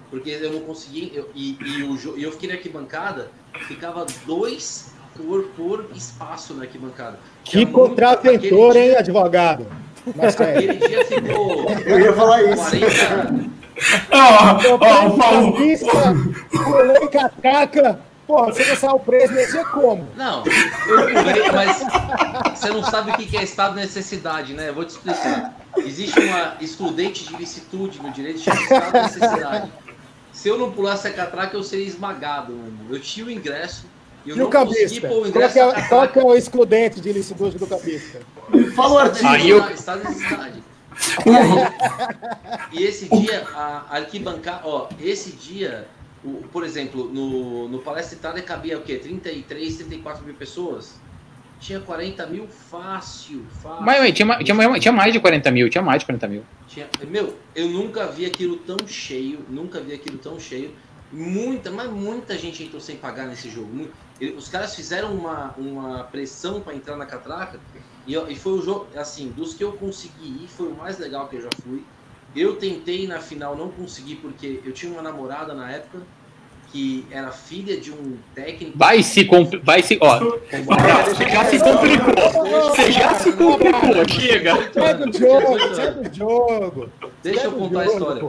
Porque eu não conseguia. eu- e, e, o, jo- e eu fiquei na arquibancada, ficava dois por, por espaço na arquibancada. Que muito- contraventor, hein, advogado? Mas é. Aquele dia ficou. Eu ia falar isso. 40, Ó, Eu ó, o Paulo. pulei em catraca. Porra, você não saiu preso, nem sei como. Não, eu pulei, mas você não sabe o que que é estado de necessidade, né? Eu vou te explicar. Existe uma excludente de licitude no direito de estado de necessidade. Se eu não pulasse a catraca, eu seria esmagado. mano. Eu tinha o ingresso e eu E não o consegui cabista? pôr o Qual é, qual é o excludente de licitude do cabista? Fala o artigo. Aí eu- Estado de necessidade. E esse dia, a arquibancada, ó, esse dia, o- por exemplo, no, no Palestra Itália cabia o quê? 33, 34 mil pessoas? Tinha 40 mil fácil, fácil. Mas, tinha, tinha, tinha mais de 40 mil, tinha mais de 40 mil. Tinha- meu, eu nunca vi aquilo tão cheio, nunca vi aquilo tão cheio. Muita, mas muita gente entrou sem pagar nesse jogo. Os caras fizeram uma, uma pressão para entrar na catraca e, e foi o jogo, assim, dos que eu consegui ir, foi o mais legal que eu já fui. Eu tentei na final, não consegui porque eu tinha uma namorada na época que era filha de um técnico. Vai se vai se, ó, você já se complicou. Você já se complicou, chega. Sai do jogo. Deixa eu contar a história.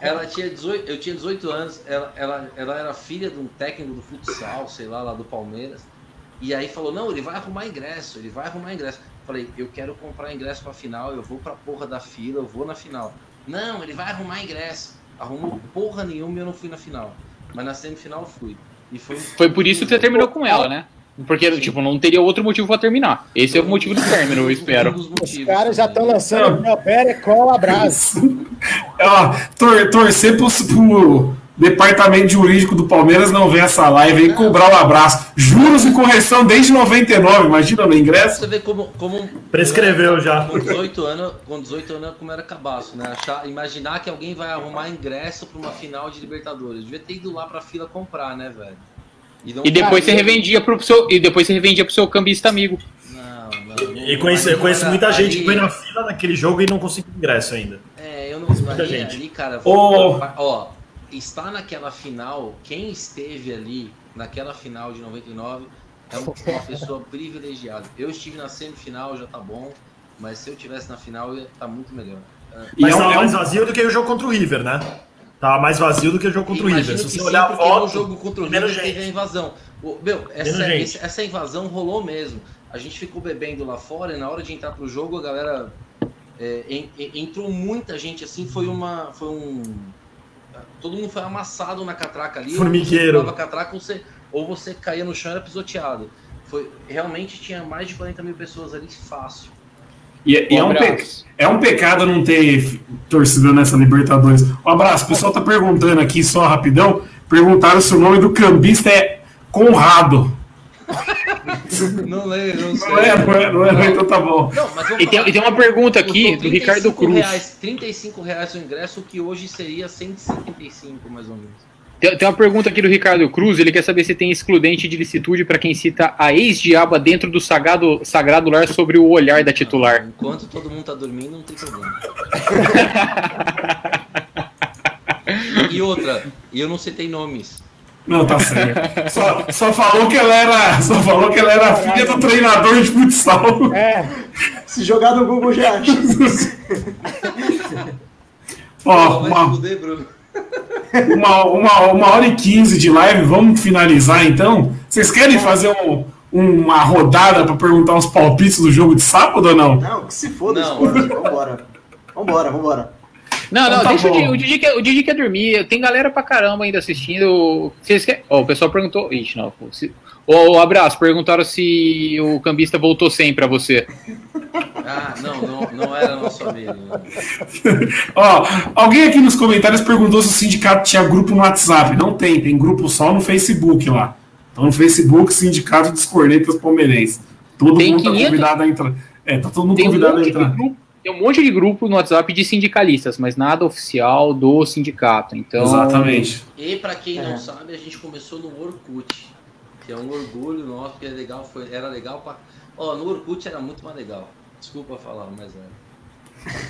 Ela tinha 18, eu tinha 18 anos, ela, ela, ela era filha de um técnico do futsal, sei lá, lá do Palmeiras. E aí falou, não, ele vai arrumar ingresso, ele vai arrumar ingresso. Falei, eu quero comprar ingresso pra final, eu vou pra porra da fila, eu vou na final. Não, ele vai arrumar ingresso. Arrumou porra nenhuma e eu não fui na final. Mas na semifinal eu fui. E foi, Foi por isso que você terminou com ela, né? Porque, tipo, não teria outro motivo pra terminar. Esse é o motivo do término, eu um espero. Os caras já estão lançando meu pé, cola, abraço. Ó, tor- torcer pro, pro departamento jurídico do Palmeiras não ver essa live e cobrar um abraço. Juros e correção desde 99, imagina no ingresso. Você vê como, como Prescreveu já. Com 18 anos, com 18 anos como era cabaço, né? Achar, imaginar que alguém vai arrumar ingresso pra uma final de Libertadores. Devia ter ido lá pra fila comprar, né, velho? não- E depois você revendia pro seu. E depois você revendia pro seu cambista amigo. Não, não. não- E conheço, eu conheço muita ali- gente que foi na fila naquele jogo e não conseguiu ingresso ainda. É, eu não Muita gente. ali, cara. Ô. Ó, está naquela final, quem esteve ali naquela final de 99 é uma pessoa privilegiada. Eu estive na semifinal, já tá bom, mas se eu tivesse na final, ia tá muito melhor. E Mas é um- tava é um- mais vazio do que o jogo contra o River, né? Tava mais vazio do que o jogo contra o Imagino River. Se você sim, olhar a porque foto, no jogo contra o River teve a gente. invasão. O- meu, essa, gente. esse- essa invasão rolou mesmo. A gente ficou bebendo lá fora e na hora de entrar pro jogo a galera é, en- en- entrou muita gente assim, foi uma foi um todo mundo foi amassado na catraca ali. Formigueiro. Ou você catraca ou você, ou você caía no chão e era pisoteado. Foi realmente tinha mais de 40 mil pessoas ali fácil. E, e é, um pe- é um pecado não ter torcida nessa Libertadores. Um abraço, o pessoal tá perguntando aqui, só rapidão. Perguntaram se o nome do cambista é Conrado. Não lembro, não sei. Não é, não é, não é, então tá bom. Não, mas E tem, e tem uma pergunta aqui do Ricardo 35 Cruz. Reais, 35 reais o ingresso, que hoje seria 175, mais ou menos. Tem, tem uma pergunta aqui do Ricardo Cruz, ele quer saber se tem excludente de licitude para quem cita a ex-diaba dentro do sagrado, sagrado lar sobre o olhar da titular. Enquanto todo mundo tá dormindo, não tem problema. e outra, e eu não citei nomes. Não, tá certo. Só, só falou que ela era. Só falou que ela era filha do treinador de futsal. É, Se jogar no Google já acha. Ó, vai uma, fuder, uma, uma, uma hora e quinze de live, vamos finalizar então? Vocês querem fazer um- uma rodada para perguntar uns palpites do jogo de sábado ou não? Não, que se foda Não. esporte. Vambora. Vambora, vambora. Não, não, Então tá deixa o bom. Didi, o Didi, quer, o Didi quer dormir. Tem galera pra caramba ainda assistindo. Vocês querem... Ó, o pessoal perguntou. Ixi, não. pô, Se... Ô, abraço, perguntaram se o cambista voltou sempre pra você. Ah, não, não, não era nosso amigo. não. Ó, alguém aqui nos comentários perguntou se o sindicato tinha grupo no WhatsApp. Não tem, tem grupo só no Facebook lá. Então no Facebook, Sindicato dos Cornetas Palmeirenses. Todo Tem mundo tá 500? convidado a entrar. É, tá todo mundo Tem um, convidado a entrar. grupo, tem um monte de grupo no WhatsApp de sindicalistas, mas nada oficial do sindicato. Então, Exatamente. E pra quem É. não sabe, a gente começou no Orkut. Que é um orgulho nosso, porque é legal, foi, era legal pra. Ó, no Orkut era muito mais legal. Desculpa falar, mas é. daqui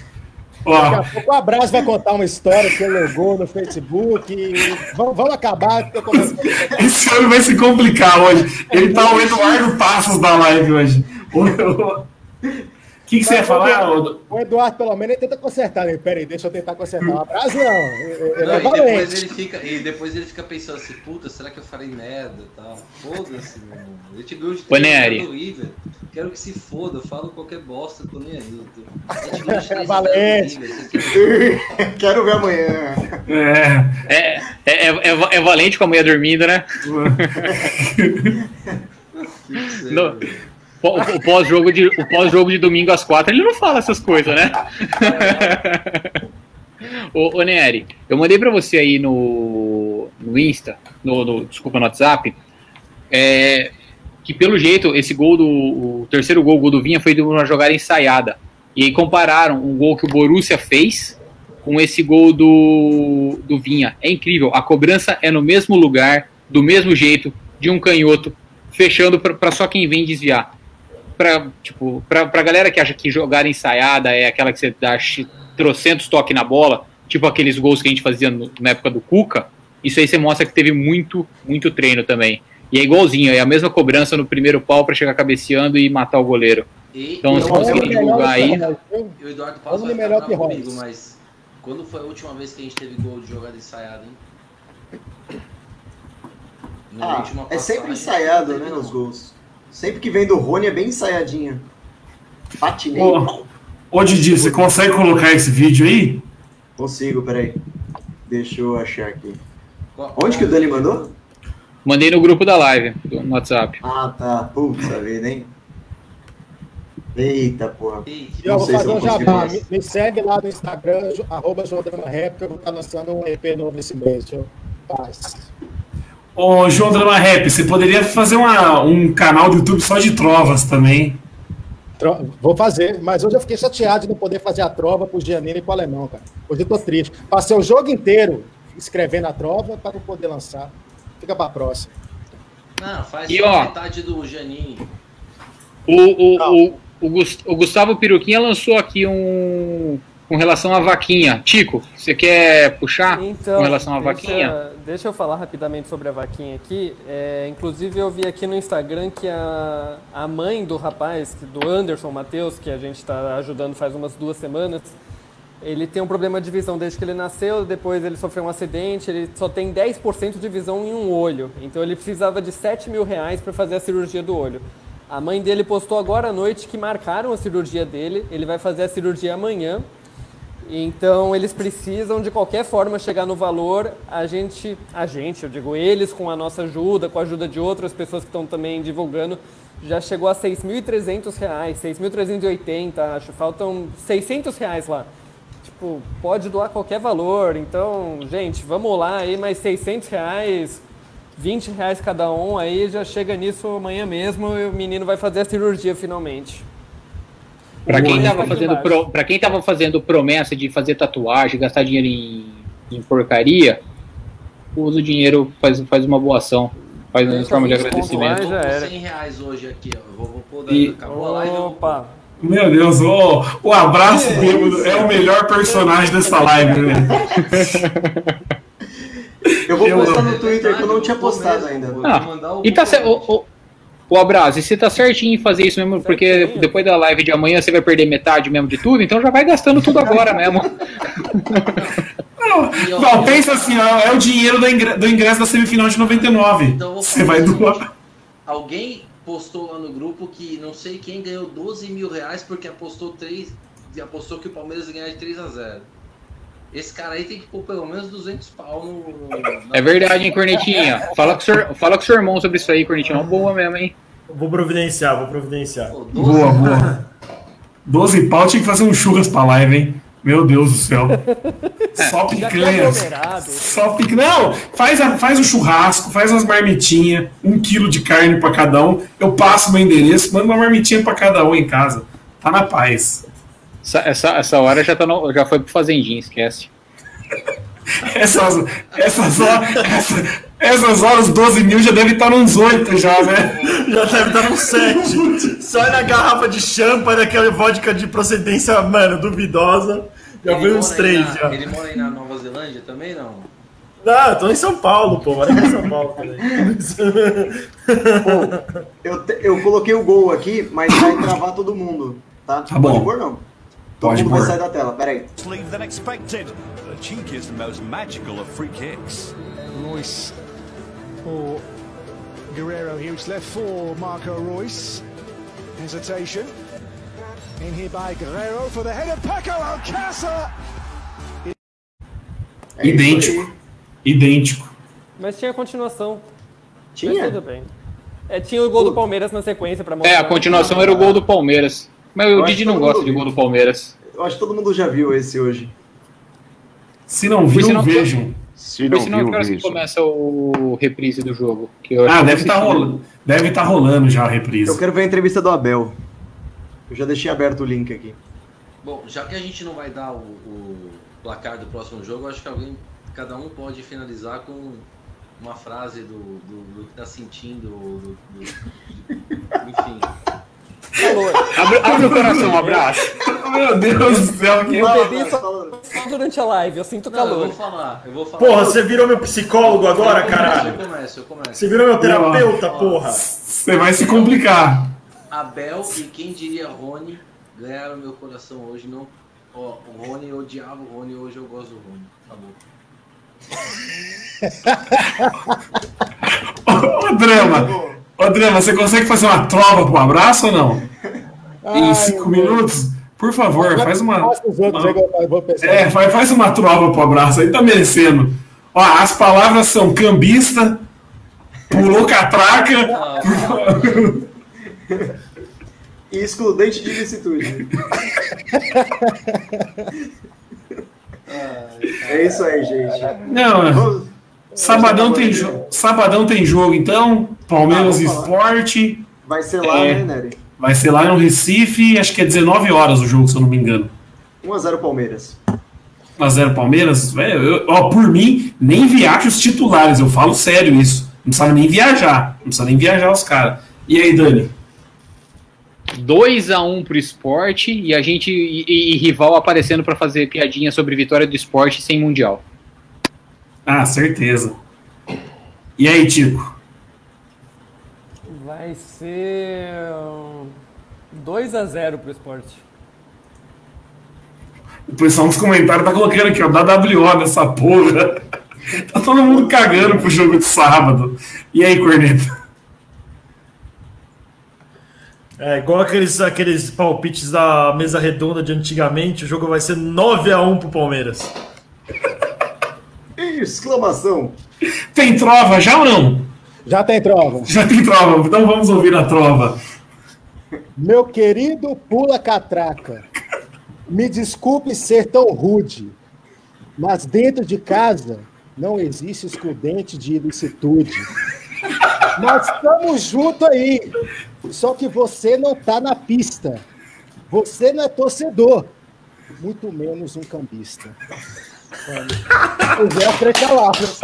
Ó, a pouco o Abraço vai contar uma história que ele logou no Facebook. e Vamos, vamos acabar. que eu começo a- esse ano vai se complicar hoje. Ele tá o Eduardo Passos da live hoje. O que, que você ia falar? O Eduardo, pelo menos, ele tenta consertar. Né? Peraí, deixa eu tentar consertar. O Abraço não. Ele Não, é e, depois valente. ele fica, e depois ele fica pensando assim, puta, será que eu falei merda e tal? Foda-se, meu irmão. Ele te ganhou de três do River. Quero que se foda, eu falo qualquer bosta, tô nem aí. Eu te ganhou de três Valente. Quero ver amanhã. É. é, é, é, é valente com a mulher dormindo, né? No- O, pós-jogo de, o pós-jogo de domingo às quatro, ele não fala essas coisas, né? ô, ô Nery, eu mandei pra você aí no, no Insta, no, no- desculpa, no WhatsApp, é, que pelo jeito, esse gol do. O terceiro gol, o gol do Vinha, foi de uma jogada ensaiada. E aí compararam um gol que o Borussia fez com esse gol do, do Vinha. É incrível. A cobrança é no mesmo lugar, do mesmo jeito, de um canhoto, fechando para só quem vem desviar. Pra, tipo, pra, pra galera que acha que jogar ensaiada é aquela que você dá trocentos toques na bola, tipo aqueles gols que a gente fazia no- na época do Cuca, isso aí você mostra que teve muito, muito treino também. E é igualzinho, é a mesma cobrança no primeiro pau para chegar cabeceando e matar o goleiro. E, Então, se conseguirem divulgar aí. E o Eduardo Vamos vai melhor que comigo, mas quando foi a última vez que a gente teve gol de jogada ensaiada, hein? Ah, é sempre ensaiado, né, teve, os não. gols. Sempre que vem do Rony é bem ensaiadinha. Patinei. Ô, ô Didi, você consegue colocar esse vídeo aí? Consigo, peraí. Deixa eu achar aqui. Onde que o Dani mandou? Mandei no grupo da live, do- no WhatsApp. Ah, tá. Putz, a vida, hein? Eita, porra. E eu vou fazer eu um jabá. Me, me segue lá no Instagram, arroba Jordana Rap, que eu vou estar lançando um EP novo esse mês. Paz. Ô, João Drama Rap, você poderia fazer uma- um canal do YouTube só de trovas também. Tro- Vou fazer, mas hoje eu fiquei chateado de não poder fazer a trova pro Giannini e pro Alemão, cara. Hoje eu tô triste. Passei o jogo inteiro escrevendo a trova para não poder lançar. Fica pra próxima. Não, faz E, só ó, metade do Janinho. O, o, o, o, Gus- o Gustavo Piruquinha lançou aqui um. Com relação à vaquinha. Tico, você quer puxar Então, com relação à vaquinha? Deixa eu falar rapidamente sobre a vaquinha aqui. É, inclusive, eu vi aqui no Instagram que a, a mãe do rapaz, do Anderson Matheus, que a gente está ajudando faz umas duas semanas, ele tem um problema de visão desde que ele nasceu, depois ele sofreu um acidente, ele só tem 10% de visão em um olho. Então ele precisava de 7 mil reais para fazer a cirurgia do olho. A mãe dele postou agora à noite que marcaram a cirurgia dele, ele vai fazer a cirurgia amanhã. Então eles precisam de qualquer forma chegar no valor. A gente, a gente, eu digo eles com a nossa ajuda, com a ajuda de outras pessoas que estão também divulgando, já chegou a 6.300 reais, 6.380, acho. Faltam 600 reais lá. Tipo, pode doar qualquer valor. Então, gente, vamos lá aí, mais 600 reais, 20 reais cada um, aí já chega nisso amanhã mesmo e o menino vai fazer a cirurgia finalmente. Pra quem, Boa, tava tá fazendo pro, pra quem tava fazendo promessa de fazer tatuagem, gastar dinheiro em, em porcaria, usa o dinheiro, faz, faz uma boa ação. Faz uma forma de agradecimento. e já Tô com era. 100 reais hoje aqui, ó. Eu vou, vou pôr E- acabou a live. eu Opa! Meu Deus, ô, o abraço bêbado é o melhor personagem dessa live, né? Eu vou Eu postar no Twitter que eu não tinha postado ainda. Vou Ah, mandar o E tá certo. O abraço, e você tá certinho em fazer isso mesmo, porque Certinho. depois da live de amanhã você vai perder metade mesmo de tudo, então já vai gastando tudo agora mesmo. Não, não, pensa assim, ó, é o dinheiro do ingre- do ingresso da semifinal de 99. Então Você vai doar. Alguém postou lá no grupo que não sei quem ganhou 12 mil reais porque apostou 3, apostou que o Palmeiras ia ganhar de 3 a 0 Esse cara aí tem que pôr pelo menos 200 pau no. na- É verdade, hein, Cornetinha? Fala com o seu, fala com o seu irmão sobre isso aí, Cornetinha. É uma boa mesmo, hein? Vou providenciar, vou providenciar. Pô, 12 Boa, boa. 12 pau tinha que fazer um churras pra live, hein? Meu Deus do céu. Só é picanhas. aglomerado. Só picanha. Não, faz, a- faz o churrasco, faz umas marmitinhas, um quilo de carne pra cada um. Eu passo meu endereço, mando uma marmitinha pra cada um em casa. Tá na paz. Essa, essa, essa hora já, tá no- já foi pro Fazendinha, esquece. Essas, essas, horas, essa- essas horas, 12 mil já deve estar nos 8 já, né? Já deve estar no 7. Só na garrafa de champa daquela vodka de procedência, mano, duvidosa. Já foi uns mora 3 aí na- já. Ele mora aí na Nova Zelândia também, não? Não, eu tô em São Paulo, pô. Moro aqui em São Paulo também. Eu, te- eu coloquei o gol aqui, mas vai travar todo mundo, tá? Tá bom. Pode pôr, não. Todo Pode mundo vai pôr. sair da tela, peraí. Leave than expected. The cheek is the most magical of free kicks. Royce for Guerrero here. It's left for Marco Royce. Hesitation. In here by Guerrero for the head of Paco Alcácer. É Idêntico. Idêntico. Mas tinha continuação. Mas Tinha? tudo bem. É, tinha o gol do Palmeiras na sequência pra mostrar. É, a continuação era o gol do Palmeiras. Mas Eu o Didi não gosta mundo de viu. gol do Palmeiras. Eu acho que todo mundo já viu esse hoje. Se não viu, sinal- vejam. Se não sinal, viu, que horas que começa o reprise do jogo? Eu Ah, deve eu estar assisti. rolando. Deve estar rolando já a Eu reprise. quero ver a entrevista do Abel. Eu já deixei aberto o link aqui. Bom, já que a gente não vai dar o, o placar do próximo jogo, eu acho que alguém, cada um pode finalizar com uma frase do, do, do que tá sentindo, do, do- do- enfim. Calor. Abre, abre o coração, um abraço. Meu Deus do céu, que Eu Fala, bebi só, só durante a live, eu sinto Não, eu calor. vou falar, eu vou falar. Porra, você virou meu psicólogo agora, Eu começo, caralho? Eu começo, eu começo. Você virou meu terapeuta, porra. Você vai se complicar. Abel e quem diria Rony ganharam meu coração hoje. Não, ó, o Rony eu odiava o Rony, hoje eu gosto do Rony. Acabou. Ô, Drama. Drama, você consegue fazer uma trova pro abraço ou não? Em Ai, cinco meu minutos? Por favor, faz uma. Pensar. É, faz, faz uma trova pro abraço aí, tá merecendo. Ó, as palavras são cambista, pulou catraca. E excludente de licitude. é isso aí, gente. Não, Vamos- sabadão tem, jo sabadão tem jogo, então. Palmeiras Ah. Esporte. Vai ser lá, É. né, Nery? Vai ser lá no Recife, acho que é 19 horas o jogo, se eu não me engano. 1x0 Palmeiras. 1x0 Palmeiras, velho, eu- ó, por mim, nem viaja os titulares, eu falo sério isso. Não precisava nem viajar, não precisa nem viajar os caras. E aí, Dani? 2x1 pro esporte e a gente e, e- e rival aparecendo pra fazer piadinha sobre vitória do esporte sem mundial. Ah, certeza. E aí, Tico? Vai ser 2x0 pro esporte. O pessoal nos comentários tá colocando aqui, ó, WO nessa porra. Tá todo mundo cagando pro jogo de sábado. E aí, Corneta? É, igual aqueles, aqueles palpites da mesa redonda de antigamente, o jogo vai ser 9x1 pro Palmeiras. Exclamação. Tem trova já ou não? Já tem trova. Já tem trova, então vamos ouvir a trova. Meu querido Pula Catraca, me desculpe ser tão rude, mas dentro de casa não existe excludente de ilicitude. Nós estamos juntos aí, só que você não tá na pista. Você não é torcedor, muito menos um cambista. O Zé Frente Palavras.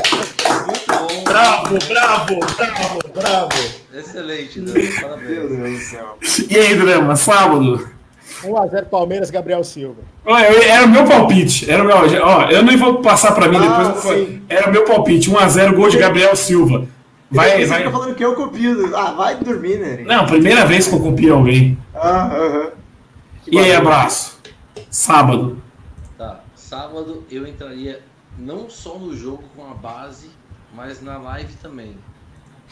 Muito bom. Bravo, bravo, bravo, bravo. Excelente, Dani. Parabéns. Meu Deus do céu. E aí, Drama, sábado? 1x0 Palmeiras, Gabriel Silva. Olha, eu- Era o meu palpite. Era o meu, ó, eu nem vou passar pra mim Ah, depois. sim. Era o meu palpite. 1x0, gol de Gabriel Silva. Vai, Você vai. fica falando que eu copio. Ah, vai dormir, né? Não, primeira vez que eu copio alguém. Ah, aham. E aí, abraço. Sábado. Sábado eu entraria não só no jogo com a base, mas na live também.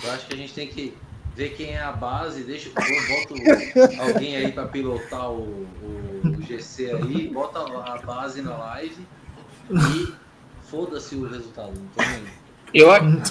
Eu acho que a gente tem que ver quem é a base, deixa eu boto alguém aí pra pilotar o, o- o GC aí, bota a base na live e foda-se o resultado. Eu,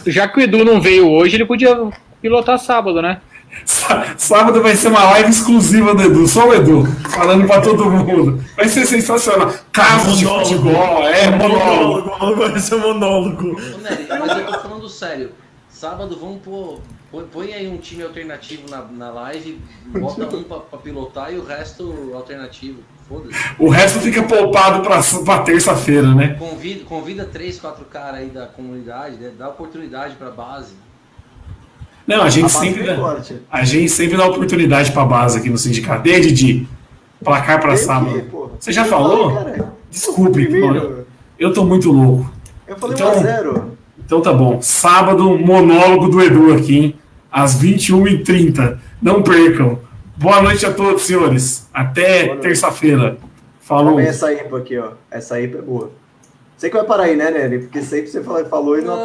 já que o Edu não veio hoje, ele podia pilotar sábado, né? Sá- Sábado vai ser uma live exclusiva do Edu, só o Edu, falando pra todo mundo. Vai ser sensacional. Casos de futebol, é, monólogo. Monólogo, vai ser monólogo. Ô, Nery, mas eu tô falando sério. Sábado vamos pôr. põe- Põe aí um time alternativo na, na live, bota um pra, pra pilotar e o resto alternativo. Foda-se. O resto fica poupado pra, pra terça-feira, né? Convida, convida três, quatro caras aí da comunidade, né? dá oportunidade pra base. Não, a gente A sempre dá, forte. a gente sempre dá oportunidade pra base aqui no sindicato. E aí, Didi? Placar pra Eu sábado. que, porra. Você já Eu falou? cara. Desculpe, eu tô muito louco. Eu falei Então- 1x0. Então tá bom. Sábado, monólogo do Edu aqui, hein? Às 21h30. Não percam. Boa noite a todos, senhores. Até terça-feira. Falou. Também essa IPA aqui, ó. Essa IPA é boa. Você que vai parar aí, né, Nery? Porque sempre você fala- falou e não